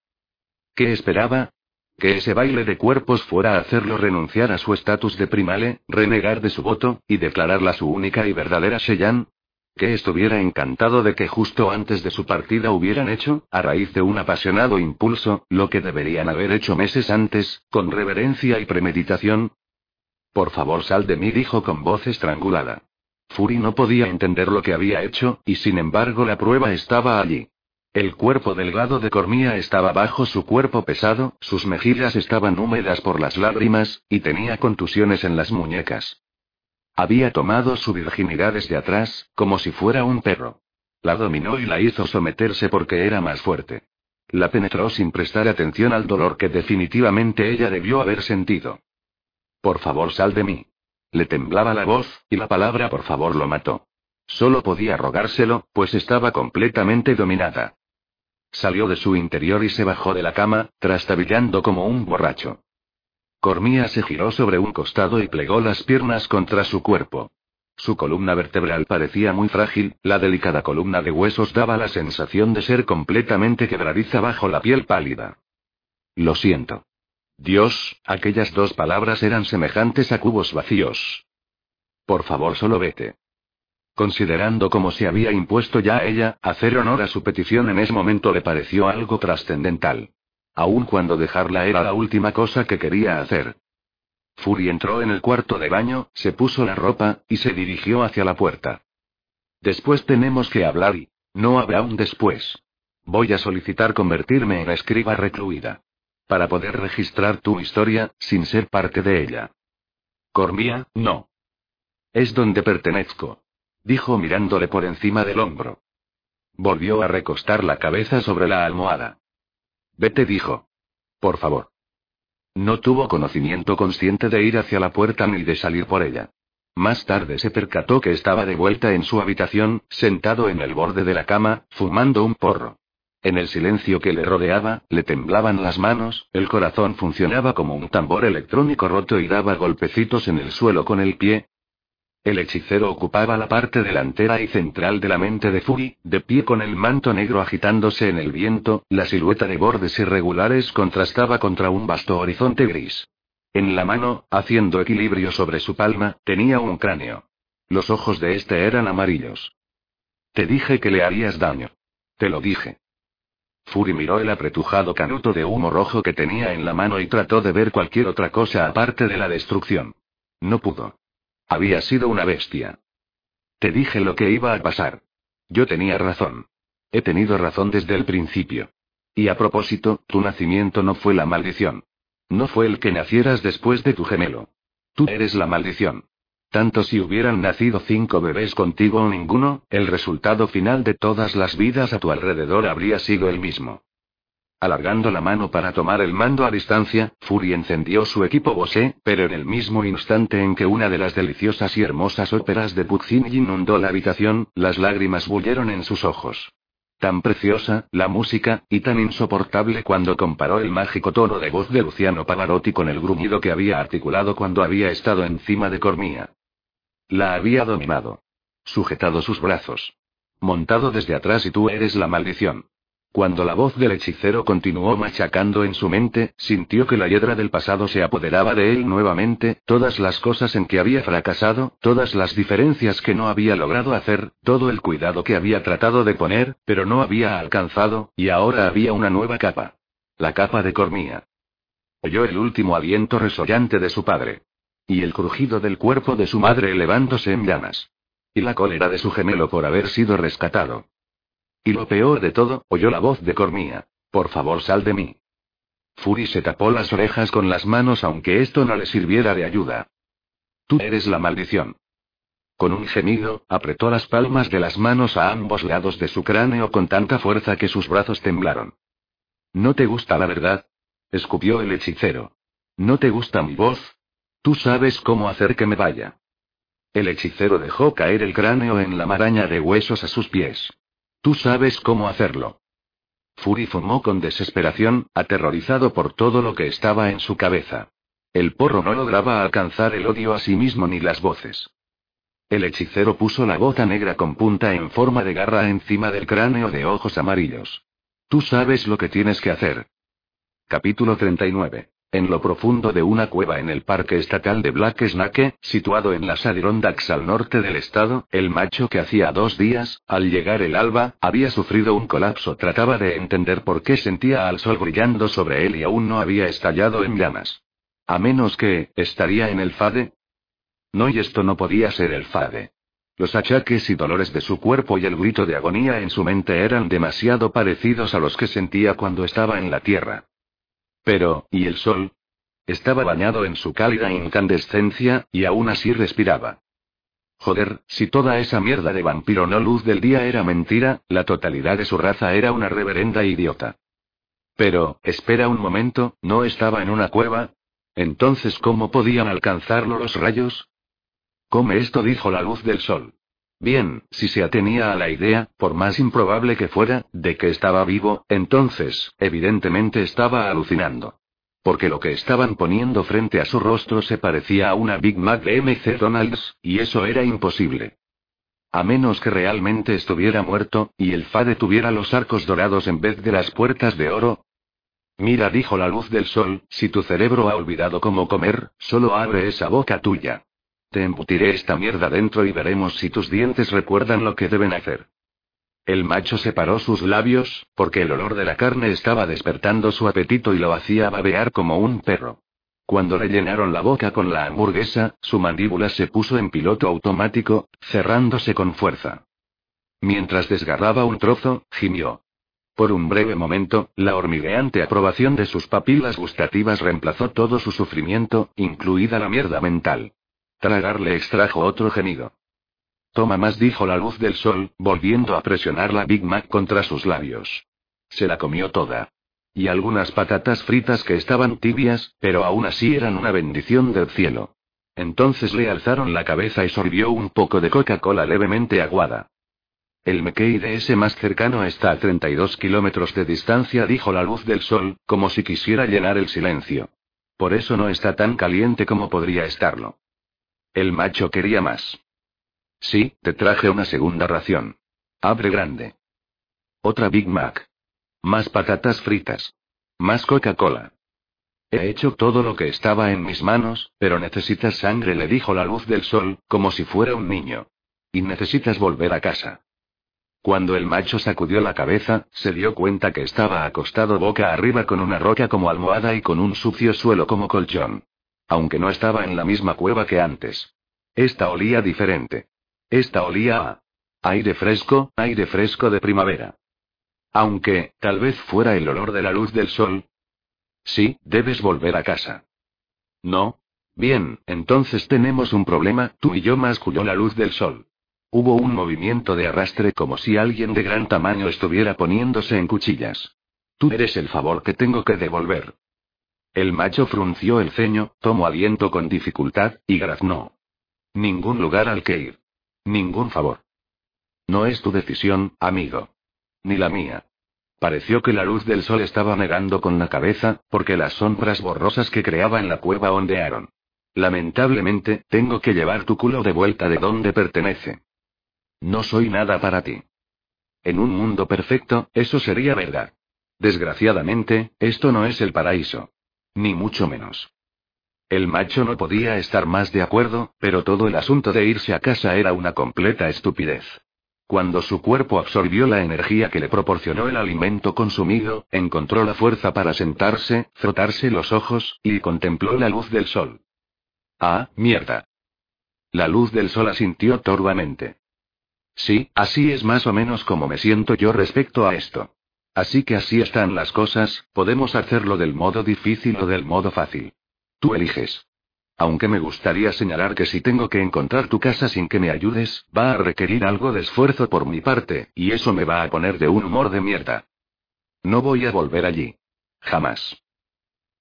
¿Qué esperaba? Que ese baile de cuerpos fuera a hacerlo renunciar a su estatus de primale, renegar de su voto, y declararla su única y verdadera Sheyan. Que estuviera encantado de que justo antes de su partida hubieran hecho, a raíz de un apasionado impulso, lo que deberían haber hecho meses antes, con reverencia y premeditación, por favor, sal de mí, dijo con voz estrangulada. Fury no podía entender lo que había hecho, y sin embargo la prueba estaba allí. El cuerpo delgado de Cormía estaba bajo su cuerpo pesado, sus mejillas estaban húmedas por las lágrimas, y tenía contusiones en las muñecas. Había tomado su virginidad desde atrás, como si fuera un perro. La dominó y la hizo someterse porque era más fuerte. La penetró sin prestar atención al dolor que definitivamente ella debió haber sentido. Por favor, sal de mí. Le temblaba la voz, y la palabra por favor lo mató. Solo podía rogárselo, pues estaba completamente dominada. Salió de su interior y se bajó de la cama, trastabillando como un borracho. Cormía se giró sobre un costado y plegó las piernas contra su cuerpo. Su columna vertebral parecía muy frágil, la delicada columna de huesos daba la sensación de ser completamente quebradiza bajo la piel pálida. Lo siento. Dios, aquellas dos palabras eran semejantes a cubos vacíos. Por favor, solo vete. Considerando cómo se había impuesto ya a ella, hacer honor a su petición en ese momento le pareció algo trascendental. Aun cuando dejarla era la última cosa que quería hacer. Fury entró en el cuarto de baño, se puso la ropa, y se dirigió hacia la puerta. Después tenemos que hablar y... No habrá un después. Voy a solicitar convertirme en escriba recluida. Para poder registrar tu historia, sin ser parte de ella. Cormía, no. Es donde pertenezco. Dijo mirándole por encima del hombro. Volvió a recostar la cabeza sobre la almohada. Vete, dijo. Por favor. No tuvo conocimiento consciente de ir hacia la puerta ni de salir por ella. Más tarde se percató que estaba de vuelta en su habitación, sentado en el borde de la cama, fumando un porro. En el silencio que le rodeaba, le temblaban las manos, el corazón funcionaba como un tambor electrónico roto y daba golpecitos en el suelo con el pie. El hechicero ocupaba la parte delantera y central de la mente de Fury, de pie con el manto negro agitándose en el viento, la silueta de bordes irregulares contrastaba contra un vasto horizonte gris. En la mano, haciendo equilibrio sobre su palma, tenía un cráneo. Los ojos de este eran amarillos. Te dije que le harías daño. Te lo dije. Fury miró el apretujado canuto de humo rojo que tenía en la mano y trató de ver cualquier otra cosa aparte de la destrucción. No pudo. Había sido una bestia. Te dije lo que iba a pasar. Yo tenía razón. He tenido razón desde el principio. Y a propósito, tu nacimiento no fue la maldición. No fue el que nacieras después de tu gemelo. Tú eres la maldición. Tanto si hubieran nacido cinco bebés contigo o ninguno, el resultado final de todas las vidas a tu alrededor habría sido el mismo. Alargando la mano para tomar el mando a distancia, Fury encendió su equipo Bose, pero en el mismo instante en que una de las deliciosas y hermosas óperas de Puccini inundó la habitación, las lágrimas bullieron en sus ojos. Tan preciosa, la música, y tan insoportable cuando comparó el mágico tono de voz de Luciano Pavarotti con el gruñido que había articulado cuando había estado encima de Cormía. La había dominado. Sujetado sus brazos. Montado desde atrás y tú eres la maldición. Cuando la voz del hechicero continuó machacando en su mente, sintió que la hiedra del pasado se apoderaba de él nuevamente, todas las cosas en que había fracasado, todas las diferencias que no había logrado hacer, todo el cuidado que había tratado de poner, pero no había alcanzado, y ahora había una nueva capa. La capa de Cormía. Oyó el último aliento resollante de su padre. Y el crujido del cuerpo de su madre elevándose en llamas. Y la cólera de su gemelo por haber sido rescatado. Y lo peor de todo, oyó la voz de Cormía. Por favor, sal de mí. Fury se tapó las orejas con las manos aunque esto no le sirviera de ayuda. Tú eres la maldición. Con un gemido, apretó las palmas de las manos a ambos lados de su cráneo con tanta fuerza que sus brazos temblaron. ¿No te gusta la verdad? escupió el hechicero. ¿No te gusta mi voz? Tú sabes cómo hacer que me vaya. El hechicero dejó caer el cráneo en la maraña de huesos a sus pies. Tú sabes cómo hacerlo. Fury fumó con desesperación, aterrorizado por todo lo que estaba en su cabeza. El porro no lograba alcanzar el odio a sí mismo ni las voces. El hechicero puso la bota negra con punta en forma de garra encima del cráneo de ojos amarillos. Tú sabes lo que tienes que hacer. Capítulo 39. En lo profundo de una cueva en el Parque Estatal de Black Snake, situado en las Adirondacks al norte del estado, el macho que hacía dos días, al llegar el alba, había sufrido un colapso. Trataba de entender por qué sentía al sol brillando sobre él y aún no había estallado en llamas. A menos que, ¿estaría en el Fade? No, y esto no podía ser el Fade. Los achaques y dolores de su cuerpo y el grito de agonía en su mente eran demasiado parecidos a los que sentía cuando estaba en la tierra. Pero, ¿y el sol? Estaba bañado en su cálida incandescencia, y aún así respiraba. Joder, si toda esa mierda de vampiro no luz del día era mentira, la totalidad de su raza era una reverenda idiota. Pero, espera un momento, ¿no estaba en una cueva? Entonces, ¿cómo podían alcanzarlo los rayos? Come esto, dijo la luz del sol. Bien, si se atenía a la idea, por más improbable que fuera, de que estaba vivo, entonces, evidentemente estaba alucinando. Porque lo que estaban poniendo frente a su rostro se parecía a una Big Mac de MC Donald's, y eso era imposible. A menos que realmente estuviera muerto, y el Fade tuviera los arcos dorados en vez de las puertas de oro. Mira, dijo la luz del sol, si tu cerebro ha olvidado cómo comer, solo abre esa boca tuya. Embutiré esta mierda dentro y veremos si tus dientes recuerdan lo que deben hacer. El macho separó sus labios, porque el olor de la carne estaba despertando su apetito y lo hacía babear como un perro. Cuando le llenaron la boca con la hamburguesa, su mandíbula se puso en piloto automático, cerrándose con fuerza. Mientras desgarraba un trozo, gimió. Por un breve momento, la hormigueante aprobación de sus papilas gustativas reemplazó todo su sufrimiento, incluida la mierda mental. Tragar le extrajo otro gemido. Toma más, dijo la luz del sol, volviendo a presionar la Big Mac contra sus labios. Se la comió toda. Y algunas patatas fritas que estaban tibias, pero aún así eran una bendición del cielo. Entonces le alzaron la cabeza y sorbió un poco de Coca-Cola levemente aguada. El McKay de ese más cercano está a 32 kilómetros de distancia, dijo la luz del sol, como si quisiera llenar el silencio. Por eso no está tan caliente como podría estarlo. El macho quería más. Sí, te traje una segunda ración. Abre grande. Otra Big Mac. Más patatas fritas. Más Coca-Cola. He hecho todo lo que estaba en mis manos, pero necesitas sangre, le dijo la luz del sol, como si fuera un niño. Y necesitas volver a casa. Cuando el macho sacudió la cabeza, se dio cuenta que estaba acostado boca arriba con una roca como almohada y con un sucio suelo como colchón. Aunque no estaba en la misma cueva que antes. Esta olía diferente. Esta olía a aire fresco, aire fresco de primavera. Aunque, tal vez fuera el olor de la luz del sol. Sí, debes volver a casa. No. Bien, entonces tenemos un problema, tú y yo masculló la luz del sol. Hubo un movimiento de arrastre como si alguien de gran tamaño estuviera poniéndose en cuchillas. Tú eres el favor que tengo que devolver. El macho frunció el ceño, tomó aliento con dificultad, y graznó. Ningún lugar al que ir. Ningún favor. No es tu decisión, amigo. Ni la mía. Pareció que la luz del sol estaba negando con la cabeza, porque las sombras borrosas que creaba en la cueva ondearon. Lamentablemente, tengo que llevar tu culo de vuelta de donde pertenece. No soy nada para ti. En un mundo perfecto, eso sería verdad. Desgraciadamente, esto no es el paraíso. Ni mucho menos. El macho no podía estar más de acuerdo, pero todo el asunto de irse a casa era una completa estupidez. Cuando su cuerpo absorbió la energía que le proporcionó el alimento consumido, encontró la fuerza para sentarse, frotarse los ojos, y contempló la luz del sol. Ah, mierda. La luz del sol asintió torvamente. Sí, así es más o menos como me siento yo respecto a esto. Así que así están las cosas, podemos hacerlo del modo difícil o del modo fácil. Tú eliges. Aunque me gustaría señalar que si tengo que encontrar tu casa sin que me ayudes, va a requerir algo de esfuerzo por mi parte, y eso me va a poner de un humor de mierda. No voy a volver allí. Jamás.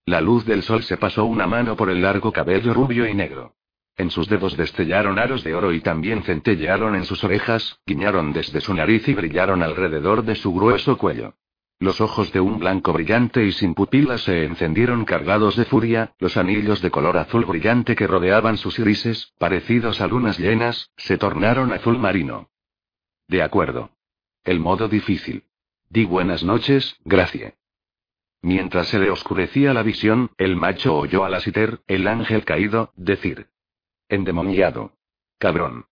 La luz del sol se pasó una mano por el largo cabello rubio y negro. En sus dedos destellaron aros de oro y también centellearon en sus orejas, guiñaron desde su nariz y brillaron alrededor de su grueso cuello. Los ojos de un blanco brillante y sin pupilas se encendieron cargados de furia, los anillos de color azul brillante que rodeaban sus irises, parecidos a lunas llenas, se tornaron azul marino. De acuerdo. El modo difícil. Di buenas noches, gracie. Mientras se le oscurecía la visión, el macho oyó a la Siter, el ángel caído, decir. Endemoniado. Cabrón.